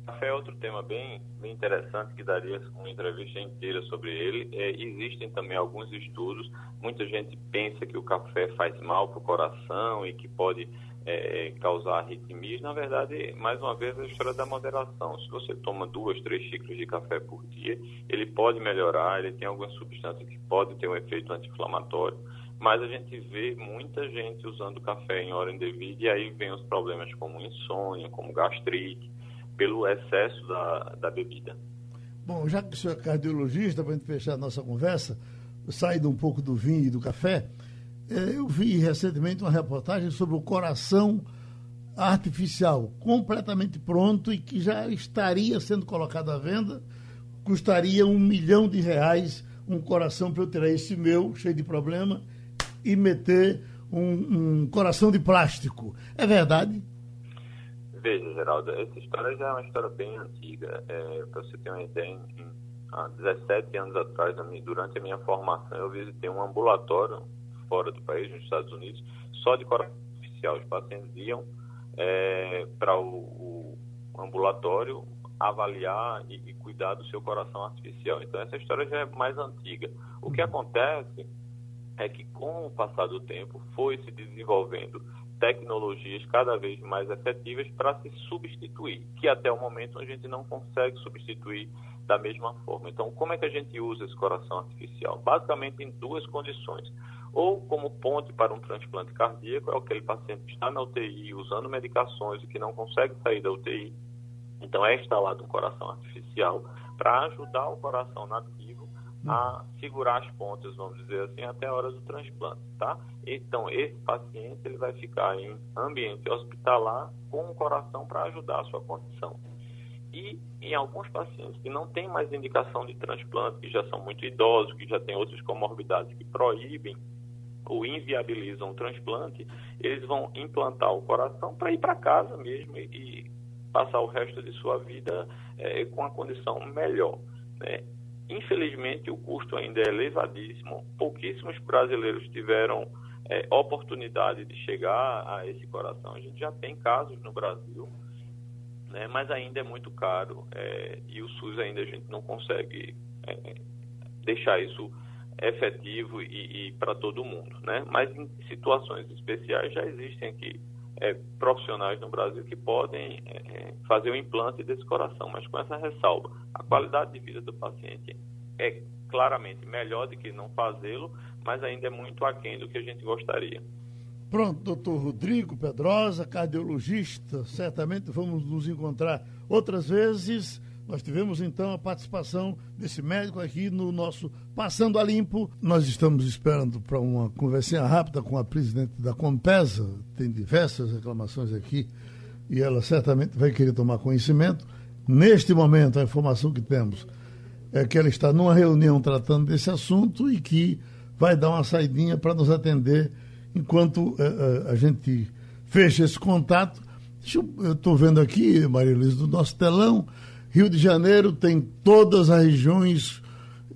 Café é outro tema bem, bem interessante que daria uma entrevista inteira sobre ele. É, existem também alguns estudos. Muita gente pensa que o café faz mal para o coração e que pode é, causar arritmias. Na verdade, mais uma vez, é a história da moderação. Se você toma duas, três xícaras de café por dia, ele pode melhorar, ele tem algumas substâncias que podem ter um efeito anti-inflamatório. Mas a gente vê muita gente usando café em hora indevida e aí vem os problemas como insônia, como gastrite, pelo excesso da, da bebida.
Bom, já que o senhor é cardiologista, para a gente fechar a nossa conversa, saindo um pouco do vinho e do café, eu vi recentemente uma reportagem sobre o coração artificial, completamente pronto e que já estaria sendo colocado à venda. Custaria um milhão de reais um coração para eu tirar esse meu, cheio de problema, e meter um, um coração de plástico. É verdade?
Veja, Geraldo, essa história já é uma história bem antiga. É, para você ter uma ideia, há 17 anos atrás, durante a minha formação, eu visitei um ambulatório fora do país, nos Estados Unidos, só de coração artificial. Os pacientes iam é, para o, o, ambulatório avaliar e, e, cuidar do seu coração artificial. Então, essa história já é mais antiga. O que acontece é que, com o passar do tempo, foi se desenvolvendo tecnologias cada vez mais efetivas para se substituir, que até o momento a gente não consegue substituir da mesma forma. Então, como é que a gente usa esse coração artificial? Basicamente em duas condições. Ou como ponte para um transplante cardíaco, é aquele paciente que está na UTI usando medicações e que não consegue sair da UTI. Então, é instalado um coração artificial para ajudar o coração nativo a segurar as pontas, vamos dizer assim, até a hora do transplante, tá? Então, esse paciente ele vai ficar em ambiente hospitalar com o coração para ajudar a sua condição. E em alguns pacientes que não têm mais indicação de transplante, que já são muito idosos, que já têm outras comorbidades que proíbem ou inviabilizam o transplante, eles vão implantar o coração para ir para casa mesmo e, e, passar o resto de sua vida é, com a condição melhor. Né? Infelizmente, o custo ainda é elevadíssimo. Pouquíssimos brasileiros tiveram é, oportunidade de chegar a esse coração. A gente já tem casos no Brasil né? mas ainda é muito caro é, e o SUS ainda a gente não consegue é, deixar isso efetivo e, e para todo mundo. Né? Mas em situações especiais já existem aqui é, profissionais no Brasil que podem é, é, fazer o implante desse coração, mas com essa ressalva, a qualidade de vida do paciente é claramente melhor do que não fazê-lo, mas ainda é muito aquém do que a gente gostaria.
Pronto, doutor Rodrigo Pedrosa, cardiologista, certamente vamos nos encontrar outras vezes. Nós tivemos então a participação desse médico aqui no nosso Passando a Limpo. Nós estamos esperando para uma conversinha rápida com a presidente da Compesa. Tem diversas reclamações aqui e ela certamente vai querer tomar conhecimento. Neste momento, a informação que temos é que ela está numa reunião tratando desse assunto e que vai dar uma saidinha para nos atender enquanto uh, uh, a gente fecha esse contato. Eu estou vendo aqui, Maria Luiz, do nosso telão, Rio de Janeiro tem todas as regiões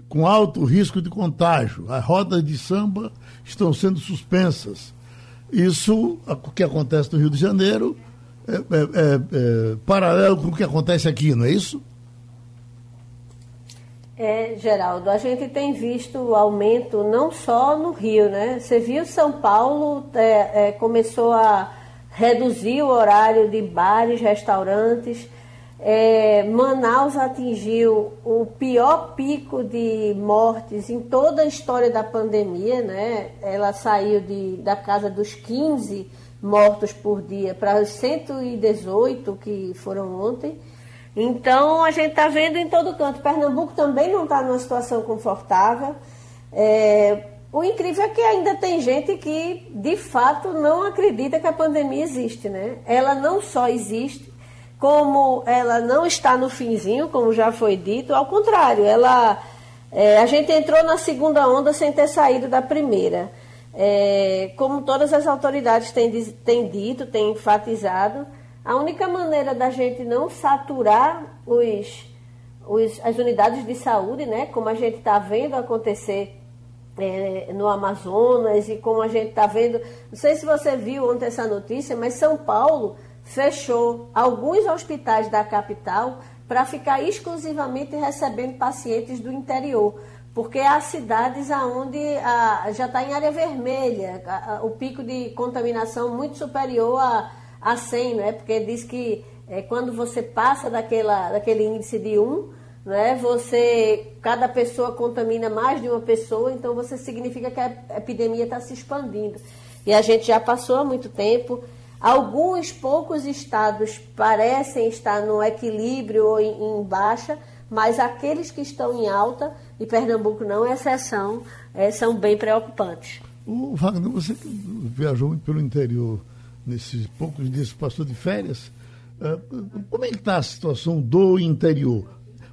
com alto risco de contágio. As rodas de samba estão sendo suspensas. Isso, o que acontece no Rio de Janeiro, é, é, é, é paralelo com o que acontece aqui, não é isso?
É, Geraldo, a gente tem visto o aumento não só no Rio, né? Você viu São Paulo é, é, começou a reduzir o horário de bares, restaurantes. É, Manaus atingiu o pior pico de mortes em toda a história da pandemia, né? Ela saiu de, da casa dos 15 mortos por dia para os 118 que foram ontem. Então a gente está vendo em todo canto. Pernambuco também não está numa situação confortável. É, o incrível é que ainda tem gente que de fato não acredita que a pandemia existe, né? Ela não só existe, como ela não está no finzinho, como já foi dito, ao contrário, ela é, a gente entrou na segunda onda sem ter saído da primeira. É, como todas as autoridades têm, têm dito, têm enfatizado, a única maneira da gente não saturar os, os, as unidades de saúde, né, como a gente está vendo acontecer é, no Amazonas e como a gente está vendo. Não sei se você viu ontem essa notícia, mas São Paulo fechou alguns hospitais da capital para ficar exclusivamente recebendo pacientes do interior. Porque há cidades onde já está em área vermelha, o pico de contaminação muito superior a a 100, né? porque diz que é, quando você passa daquela, daquele índice de 1, né, você, cada pessoa contamina mais de uma pessoa, então você significa que a epidemia está se expandindo. E a gente já passou há muito tempo. Alguns poucos estados parecem estar no equilíbrio ou em, em baixa, mas aqueles que estão em alta, e Pernambuco não é exceção, é, são bem preocupantes.
O Wagner, você viajou muito pelo interior nesses poucos dias passou de férias. Uh, como é que está a situação do interior?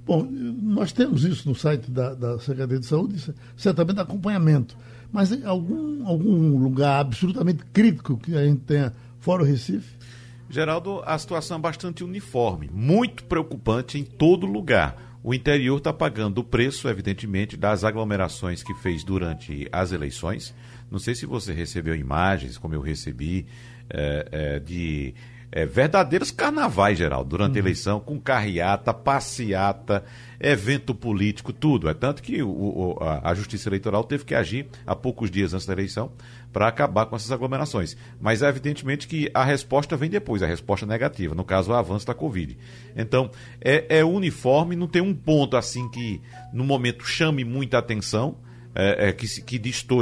Bom, nós temos isso no site da, da Secretaria de Saúde, certamente acompanhamento. Mas algum, algum lugar absolutamente crítico que a gente tenha fora o Recife?
Geraldo, a situação é bastante uniforme, muito preocupante em todo lugar. O interior está pagando o preço, evidentemente, das aglomerações que fez durante as eleições. Não sei se você recebeu imagens, como eu recebi, é, é, de é, verdadeiros carnavais, geral, durante uhum. a eleição, com carreata, passeata, evento político, tudo. É tanto que o, o, a, a, Justiça Eleitoral teve que agir há poucos dias antes da eleição para acabar com essas aglomerações. Mas é evidentemente que a resposta vem depois, a resposta negativa, no caso, o avanço da Covid. Então, é, é uniforme, não tem um ponto assim que, no momento, chame muita atenção é, é, que, que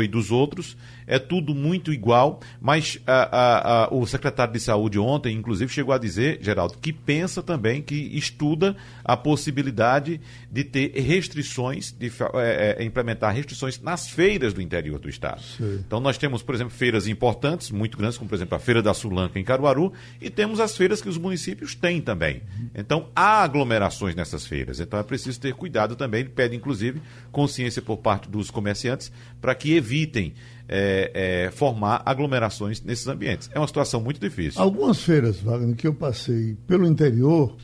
dos outros, é tudo muito igual, mas a, a, a, o secretário de saúde ontem, inclusive, chegou a dizer, Geraldo, que pensa também, que estuda a possibilidade de ter restrições, de é, é, implementar restrições nas feiras do interior do estado. Sim. Então nós temos, por exemplo, feiras importantes, muito grandes, como por exemplo a Feira da Sulanca em Caruaru, e temos as feiras que os municípios têm também. Então há aglomerações nessas feiras, então é preciso ter cuidado também, ele pede inclusive consciência por parte dos comerciantes para que evitem é, é, formar aglomerações nesses ambientes. É uma situação muito difícil.
Algumas feiras, Wagner, que eu passei pelo interior,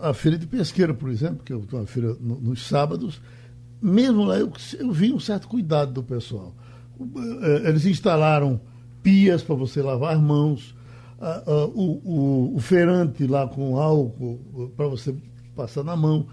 a feira de pesqueira, por exemplo, que eu estou uma feira no, nos sábados, mesmo lá eu, eu vi um certo cuidado do pessoal. É, eles instalaram pias para você lavar as mãos, o, o, o feirante lá com álcool para você passar na mão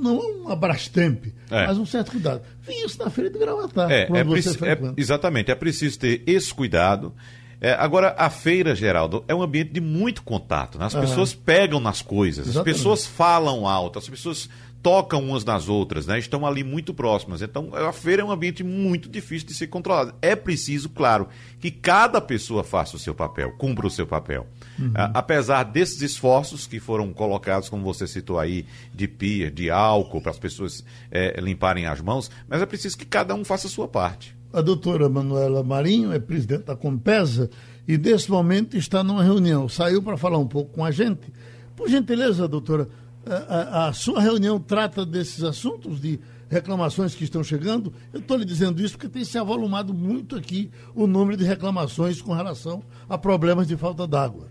não um Abrastemp, é. mas um certo cuidado. Vi isso na feira de Gravatar.
É, é, é exatamente, é preciso ter esse cuidado. É, agora, a feira, Geraldo, é um ambiente de muito contato. Né? As pessoas pegam nas coisas, Exatamente. as pessoas falam alto, as pessoas tocam umas nas outras, né? estão ali muito próximas. Então, a feira é um ambiente muito difícil de ser controlado. É preciso, claro, que cada pessoa faça o seu papel, cumpra o seu papel. Uhum. apesar desses esforços que foram colocados, como você citou aí, de pia, de álcool, para as pessoas é, limparem as mãos, mas é preciso que cada um faça a sua parte.
A doutora Manuela Marinho é presidente da Compesa e, nesse momento, está numa reunião. Saiu para falar um pouco com a gente. Por gentileza, doutora, a, a, sua reunião trata desses assuntos de reclamações que estão chegando? Eu estou lhe dizendo isso porque tem se avolumado muito aqui o número de reclamações com relação a problemas de falta d'água.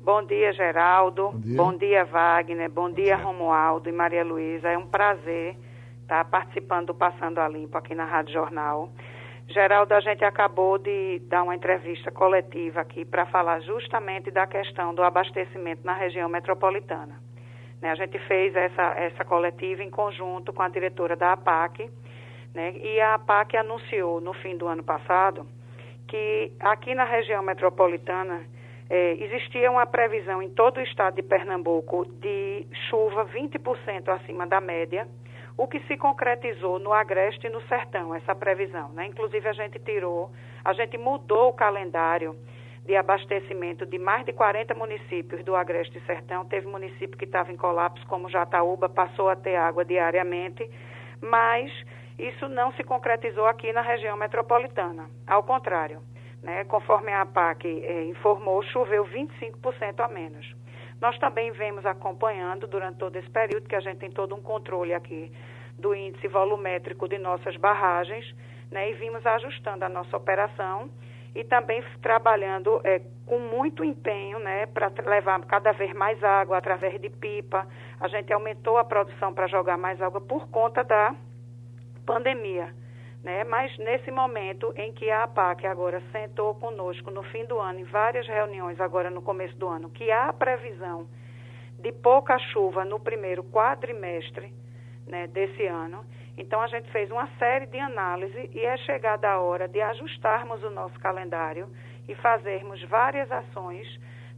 Bom dia, Geraldo. Bom dia, Bom dia Wagner. Bom dia, Romualdo e Maria Luísa. É um prazer estar participando do Passando a Limpo aqui na Rádio Jornal. Geraldo, a gente acabou de dar uma entrevista coletiva aqui para falar justamente da questão do abastecimento na região metropolitana. Né? A gente fez essa, essa coletiva em conjunto com a diretora da APAC, né? e a APAC anunciou no fim do ano passado que aqui na região metropolitana é, existia uma previsão em todo o estado de Pernambuco de chuva 20% acima da média, o que se concretizou no Agreste e no Sertão, essa previsão. Né? Inclusive, a gente tirou, a gente mudou o calendário de abastecimento de mais de 40 municípios do Agreste Sertão. Teve município que estava em colapso, como Jataúba, passou a ter água diariamente, mas isso não se concretizou aqui na região metropolitana. Ao contrário, né, conforme a APAC eh, informou, choveu 25% a menos. Nós também vemos acompanhando durante todo esse período, que a gente tem todo um controle aqui do índice volumétrico de nossas barragens, né, e vimos ajustando a nossa operação e também trabalhando é, com muito empenho né, para levar cada vez mais água através de pipa. A gente aumentou a produção para jogar mais água por conta da pandemia. Né? Mas nesse momento em que a APAC agora sentou conosco no fim do ano, em várias reuniões agora no começo do ano, que há previsão de pouca chuva no primeiro quadrimestre né, desse ano, então a gente fez uma série de análise e é chegada a hora de ajustarmos o nosso calendário e fazermos várias ações,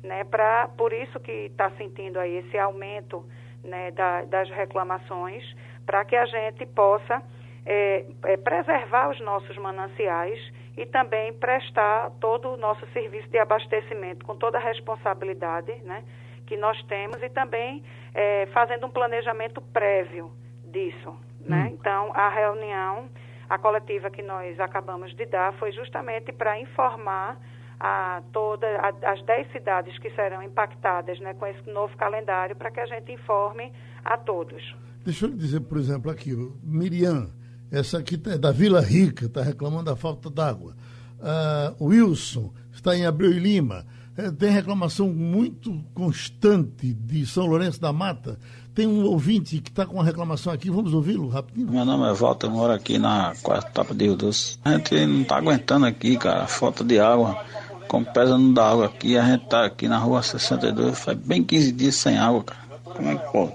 né, pra, por isso que está sentindo aí esse aumento né, da, das reclamações, para que a gente possa é, é, preservar os nossos mananciais e também prestar todo o nosso serviço de abastecimento com toda a responsabilidade né, que nós temos e também é, fazendo um planejamento prévio disso. Né? Hum. Então, a reunião, a coletiva que nós acabamos de dar foi justamente para informar a toda a, as 10 cidades que serão impactadas né, com esse novo calendário para que a gente informe a todos.
Deixa eu lhe dizer, por exemplo, aqui, Miriam, essa aqui é da Vila Rica, está reclamando da falta d'água. Uh, Wilson está em Abreu e Lima. É, tem reclamação muito constante de São Lourenço da Mata. Tem um ouvinte que está com uma reclamação aqui, vamos ouvi-lo rapidinho.
Meu nome é Walter, eu moro aqui na quarta etapa de Rio Doce. A gente não está aguentando aqui, cara, falta de água. Com pesa não dá água aqui, a gente tá aqui na rua 62, faz bem 15 dias sem água, cara. Como é que pode?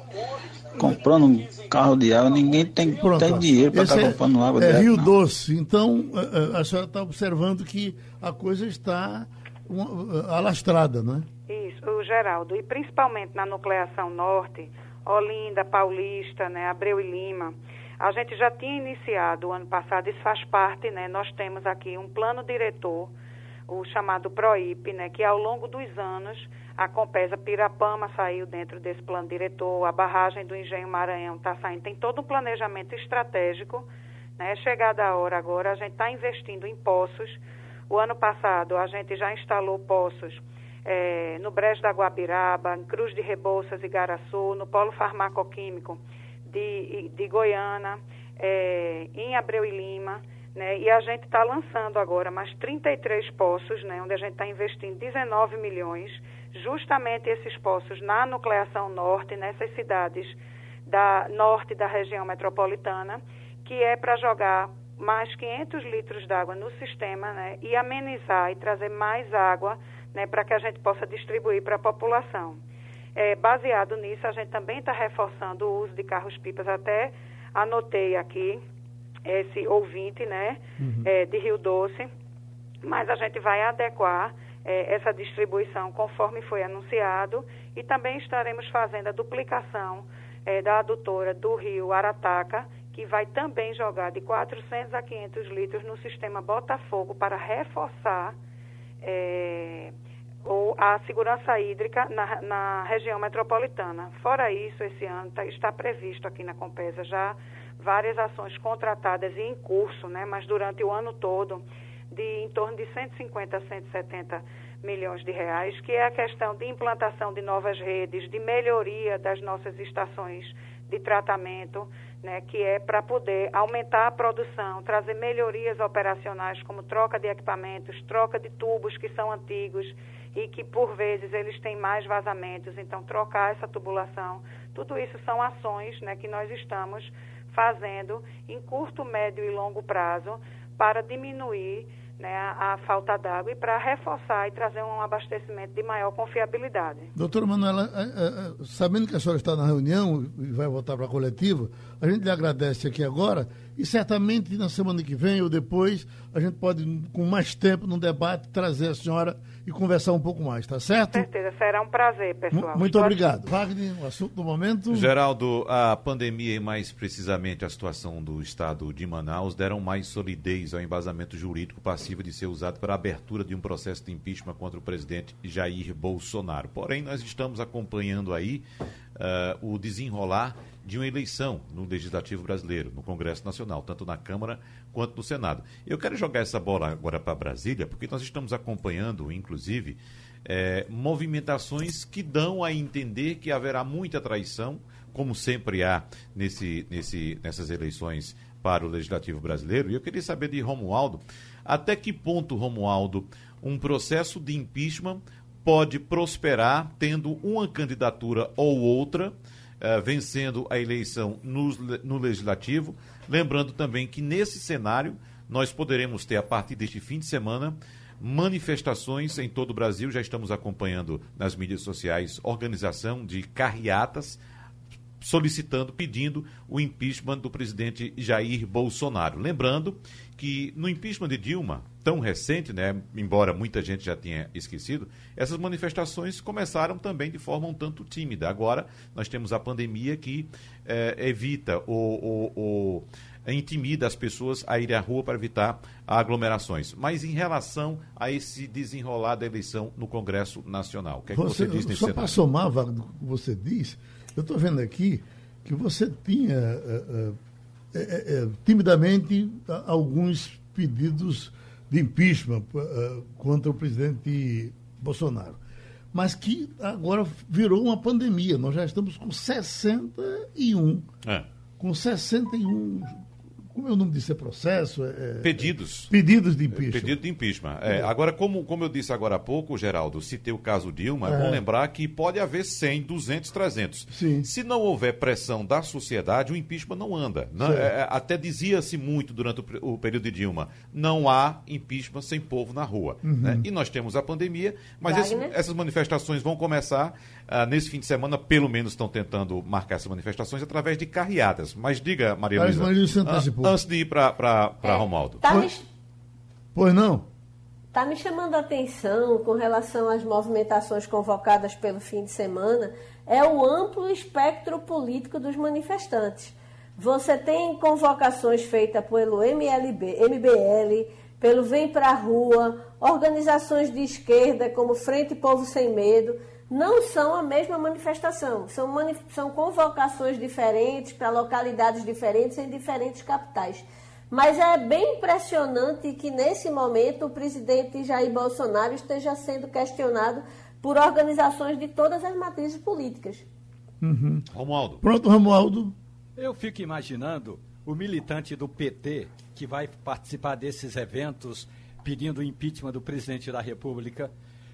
Comprando um carro de água, ninguém tem, tem dinheiro para estar tá é, comprando água
é
de
Rio
água,
Doce, então a, a senhora está observando que a coisa está alastrada, não
é? Isso, o Geraldo, e principalmente na nucleação norte, Olinda, Paulista, né, Abreu e Lima, a gente já tinha iniciado o ano passado, isso faz parte, né, nós temos aqui um plano diretor, o chamado PROIP, né, que ao longo dos anos a Compesa Pirapama saiu dentro desse plano diretor, a barragem do Engenho Maranhão está saindo, tem todo um planejamento estratégico, né, chegada a hora agora, a gente está investindo em poços, o ano passado a gente já instalou poços é, no Brejo da Guabiraba, em Cruz de Rebouças e Garaçu, no Polo Farmacoquímico de, de Goiânia, é, em Abreu e Lima, né, e a gente está lançando agora mais 33 poços, né, onde a gente está investindo 19 milhões, justamente esses poços na nucleação norte, nessas cidades da norte da região metropolitana, que é para jogar mais 500 litros d'água no sistema né, e amenizar e trazer mais água né, para que a gente possa distribuir para a população. É, baseado nisso, a gente também está reforçando o uso de carros-pipas. Até anotei aqui esse ouvinte né, uhum. é, de Rio Doce, mas a gente vai adequar é, essa distribuição conforme foi anunciado e também estaremos fazendo a duplicação é, da adutora do rio Arataca, que vai também jogar de 400 a 500 litros no sistema Botafogo para reforçar é, ou a segurança hídrica na, na, região metropolitana. Fora isso, esse ano tá, está previsto aqui na Compesa já várias ações contratadas e em curso, né, mas durante o ano todo, de em torno de 150 a 170 milhões de reais, que é a questão de implantação de novas redes, de melhoria das nossas estações de tratamento, né, que é para poder aumentar a produção, trazer melhorias operacionais, como troca de equipamentos, troca de tubos que são antigos e que, por vezes, eles têm mais vazamentos, então trocar essa tubulação. Tudo isso são ações né, que nós estamos fazendo em curto, médio e longo prazo para diminuir né, a, falta d'água e para reforçar e trazer um abastecimento de maior confiabilidade.
Doutora Manuela, é, é, sabendo que a senhora está na reunião e vai voltar para a coletiva, a gente lhe agradece aqui agora e certamente na semana que vem ou depois a gente pode, com mais tempo no debate, trazer a senhora e conversar um pouco mais, tá certo? Com
certeza, será um prazer, pessoal.
M muito Estou obrigado. Aqui. Wagner, o assunto do momento.
Geraldo, a pandemia e mais precisamente a situação do estado de Manaus deram mais solidez ao embasamento jurídico passivo de ser usado para a abertura de um processo de impeachment contra o presidente Jair Bolsonaro. Porém, nós estamos acompanhando aí uh, o desenrolar de uma eleição no Legislativo Brasileiro, no Congresso Nacional, tanto na Câmara quanto no Senado. Eu quero jogar essa bola agora para Brasília, porque nós estamos acompanhando, inclusive, é, movimentações que dão a entender que haverá muita traição, como sempre há nesse, nesse, nessas eleições para o Legislativo Brasileiro. E eu queria saber de Romualdo, até que ponto, Romualdo, um processo de impeachment pode prosperar tendo uma candidatura ou outra uh, vencendo a eleição no, no Legislativo. Lembrando também que nesse cenário nós poderemos ter, a partir deste fim de semana, manifestações em todo o Brasil. Já estamos acompanhando nas mídias sociais organização de carreatas solicitando, pedindo o impeachment do presidente Jair Bolsonaro. Lembrando que no impeachment de Dilma, tão recente, né, embora muita gente já tenha esquecido, essas manifestações começaram também de forma um tanto tímida. Agora nós temos a pandemia que é, evita ou, ou, intimida as pessoas a irem à rua para evitar aglomerações. Mas em relação a esse desenrolar da eleição no Congresso Nacional, o que é que você, você diz nesse?
Só para somar, Wagner, o que você diz, eu estou vendo aqui que você tinha uh, uh, é, timidamente alguns pedidos de impeachment uh, contra o presidente Bolsonaro. Mas que agora virou uma pandemia. Nós já estamos com 61. É. Com 61. Como é o nome disso? É processo? É, é
pedidos.
Pedidos de impeachment.
Pedido de impeachment. É, é. Agora, como, como eu disse agora há pouco, Geraldo, citei o caso Dilma, é bom lembrar que pode haver 100, 200, 300.
Sim.
Se não houver pressão da sociedade, o impeachment não anda. Não, é, até dizia-se muito durante o, o, período de Dilma, não há impeachment sem povo na rua. Uhum. Né? E nós temos a pandemia, mas esse, essas manifestações vão começar uh, nesse fim de semana, pelo menos estão tentando marcar essas manifestações através de carreadas. Mas diga, Maria Luísa, uh, antes de ir para é, Romaldo.
Tá pois, me... pois não?
Está me chamando a atenção com relação às movimentações convocadas pelo fim de semana, é o amplo espectro político dos manifestantes. Você tem convocações feitas pelo MLB, MBL, pelo Vem Pra Rua, organizações de esquerda como Frente Povo Sem Medo, não são a mesma manifestação, são, manif são convocações diferentes para localidades diferentes em diferentes capitais. Mas é bem impressionante que nesse momento o presidente Jair Bolsonaro esteja sendo questionado por organizações de todas as matrizes políticas.
Uhum. Romualdo.
Pronto, Romualdo.
Eu fico imaginando o militante do PT que vai participar desses eventos pedindo o impeachment do presidente da República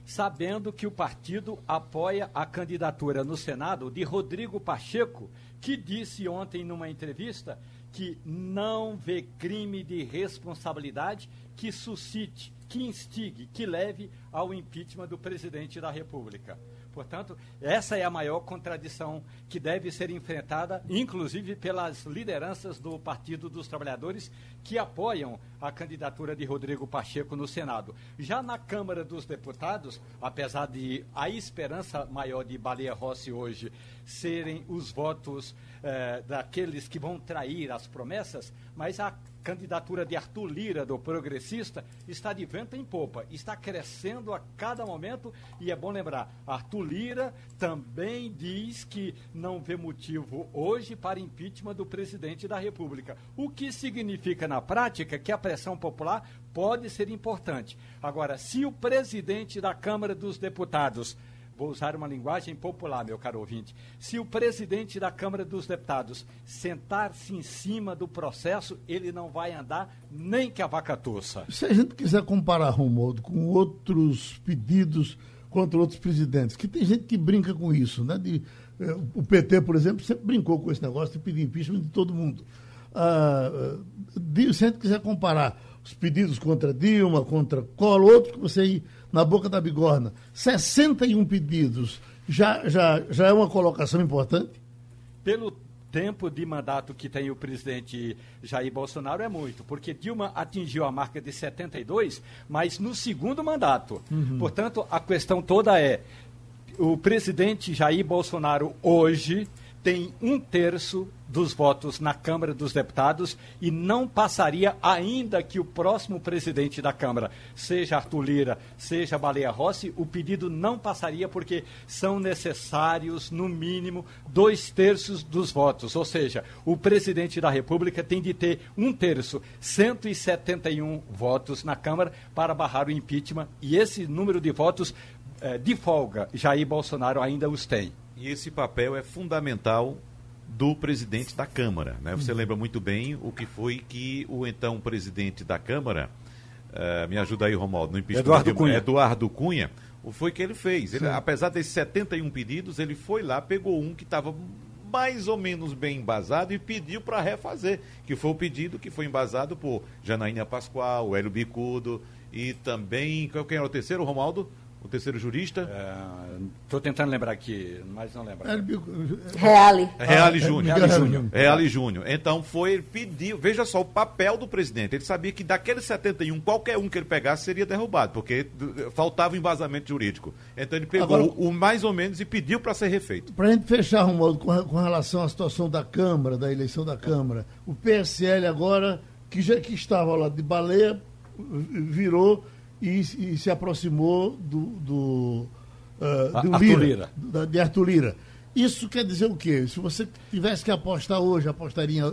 sabendo que o partido apoia a candidatura no Senado de Rodrigo Pacheco, que disse ontem numa entrevista que não vê crime de responsabilidade que suscite, que instigue, que leve ao impeachment do presidente da República. Portanto, essa é a maior contradição que deve ser enfrentada, inclusive pelas lideranças do Partido dos Trabalhadores, que apoiam a candidatura de Rodrigo Pacheco no Senado. Já na Câmara dos Deputados, apesar de a esperança maior de Baleia Rossi hoje serem os votos eh, daqueles que vão trair as promessas, mas a candidatura de Arthur Lira, do Progressista, está de vento em popa, está crescendo a cada momento e é bom lembrar, Arthur Lira também diz que não vê motivo hoje para impeachment do presidente da República, o que significa na prática que a pressão popular pode ser importante. Agora, se o presidente da Câmara dos Deputados vou usar uma linguagem popular, meu caro ouvinte, se o presidente da Câmara dos Deputados sentar-se em cima do processo, ele não vai andar nem que a vaca tossa.
Se a gente quiser comparar, Romualdo, com outros pedidos contra outros presidentes, que tem gente que brinca com isso, né? De, eh, o PT, por exemplo, sempre brincou com esse negócio de pedir impeachment de todo mundo. Ah, de, se a gente quiser comparar os pedidos contra Dilma, contra Collor, outros que você na boca da bigorna, 61 pedidos, já, já, já é uma colocação importante?
Pelo tempo de mandato que tem o presidente Jair Bolsonaro é muito, porque Dilma atingiu a marca de 72, mas no segundo mandato. Uhum. Portanto, a questão toda é: o presidente Jair Bolsonaro hoje tem um terço dos votos na Câmara dos Deputados e não passaria ainda que o próximo presidente da Câmara, seja Arthur Lira, seja Baleia Rossi, o pedido não passaria porque são necessários, no mínimo, dois terços dos votos. Ou seja, o presidente da República tem de ter um terço, 171 votos na Câmara para barrar o impeachment e esse número de votos eh, de folga, Jair Bolsonaro ainda os tem.
E esse papel é fundamental do presidente da Câmara. Né? Você lembra muito bem o que foi que o então presidente da Câmara, uh, me ajuda aí, Romualdo, no
impeachment Eduardo Cunha.
Eduardo Cunha, foi que ele fez. Ele, apesar desses 71 pedidos, ele foi lá, pegou um que estava mais ou menos bem embasado e pediu para refazer, que foi o pedido que foi embasado por Janaína Pascoal, Hélio Bicudo e também, qual que era o terceiro, Romaldo? O terceiro jurista?
Estou é, tentando lembrar aqui, mas não lembro. É,
Reale.
É Reale Júnior. Reale Júnior. Então foi, ele pediu, veja só o papel do presidente. Ele sabia que daqueles 71, qualquer um que ele pegasse seria derrubado, porque faltava embasamento jurídico. Então ele pegou Agora, o, mais ou menos e pediu para ser refeito.
Para a gente fechar, Romualdo, com, com relação à situação da Câmara, da eleição da Câmara, o PSL agora, que já que estava lá de baleia, virou e, e se aproximou do, do, uh, do Lira, Lira. Da, de Arthur Lira. Isso quer dizer o quê? Se você tivesse que apostar hoje, apostaria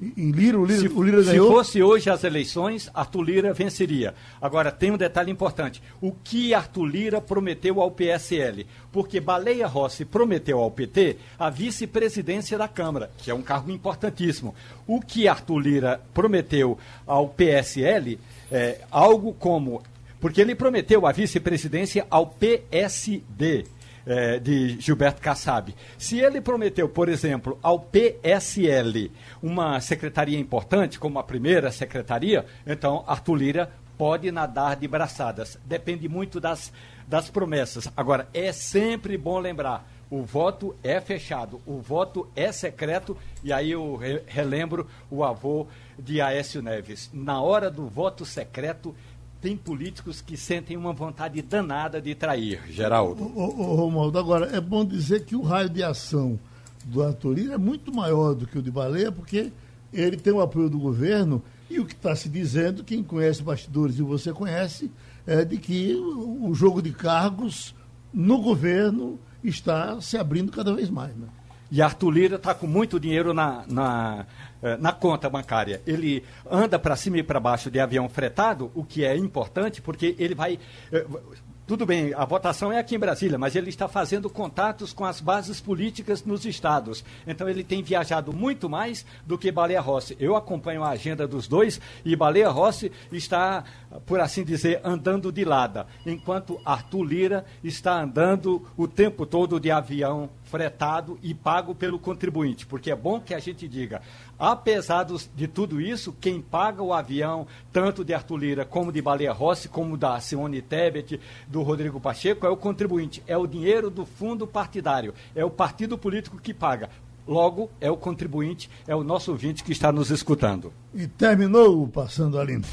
em,
em Lira, o Lira, se, o Lira ganhou. Se fosse hoje as eleições, Arthur Lira venceria. Agora, tem um detalhe importante. O que Arthur Lira prometeu ao PSL? Porque Baleia Rossi prometeu ao PT a vice-presidência da Câmara, que é um cargo importantíssimo. O que Arthur Lira prometeu ao PSL é algo como. Porque ele prometeu a vice-presidência ao PSD é, de Gilberto Kassab. Se ele prometeu, por exemplo, ao PSL uma secretaria importante, como a primeira secretaria, então Arthur Lira pode nadar de braçadas. Depende muito das, das promessas. Agora, é sempre bom lembrar. O voto é fechado, o voto é secreto, e aí eu relembro o avô de Aécio Neves. Na hora do voto secreto, tem políticos que sentem uma vontade danada de trair, Geraldo.
Ô, Romualdo, agora, é bom dizer que o raio de ação do Lira é muito maior do que o de Baleia, porque ele tem o apoio do governo e o que está se dizendo, quem conhece bastidores e você conhece, é de que o jogo de cargos no governo está se abrindo cada vez mais. Né?
E Arthur Lira está com muito dinheiro na, na, eh, na conta bancária. Ele anda para cima e para baixo de avião fretado, o que é importante, porque ele vai. Tudo bem, a votação é aqui em Brasília, mas ele está fazendo contatos com as bases políticas nos estados. Então ele tem viajado muito mais do que Baleia Rossi. Eu acompanho a agenda dos dois e Baleia Rossi está, por assim dizer, andando de lado, enquanto Arthur Lira está andando o tempo todo de avião fretado e pago pelo contribuinte, porque é bom que a gente diga, apesar de tudo isso, quem paga o avião, tanto de Arthur Lira como de Baleia Rossi, como da Simone Tebet, do Rodrigo Pacheco, é o contribuinte, é o dinheiro do fundo partidário, é o partido político que paga. Logo, é o contribuinte, é o nosso ouvinte que está nos escutando.
E terminou o Passando a Limpo.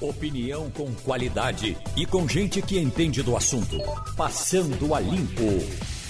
Opinião com qualidade e com gente que entende do assunto. Passando a Limpo.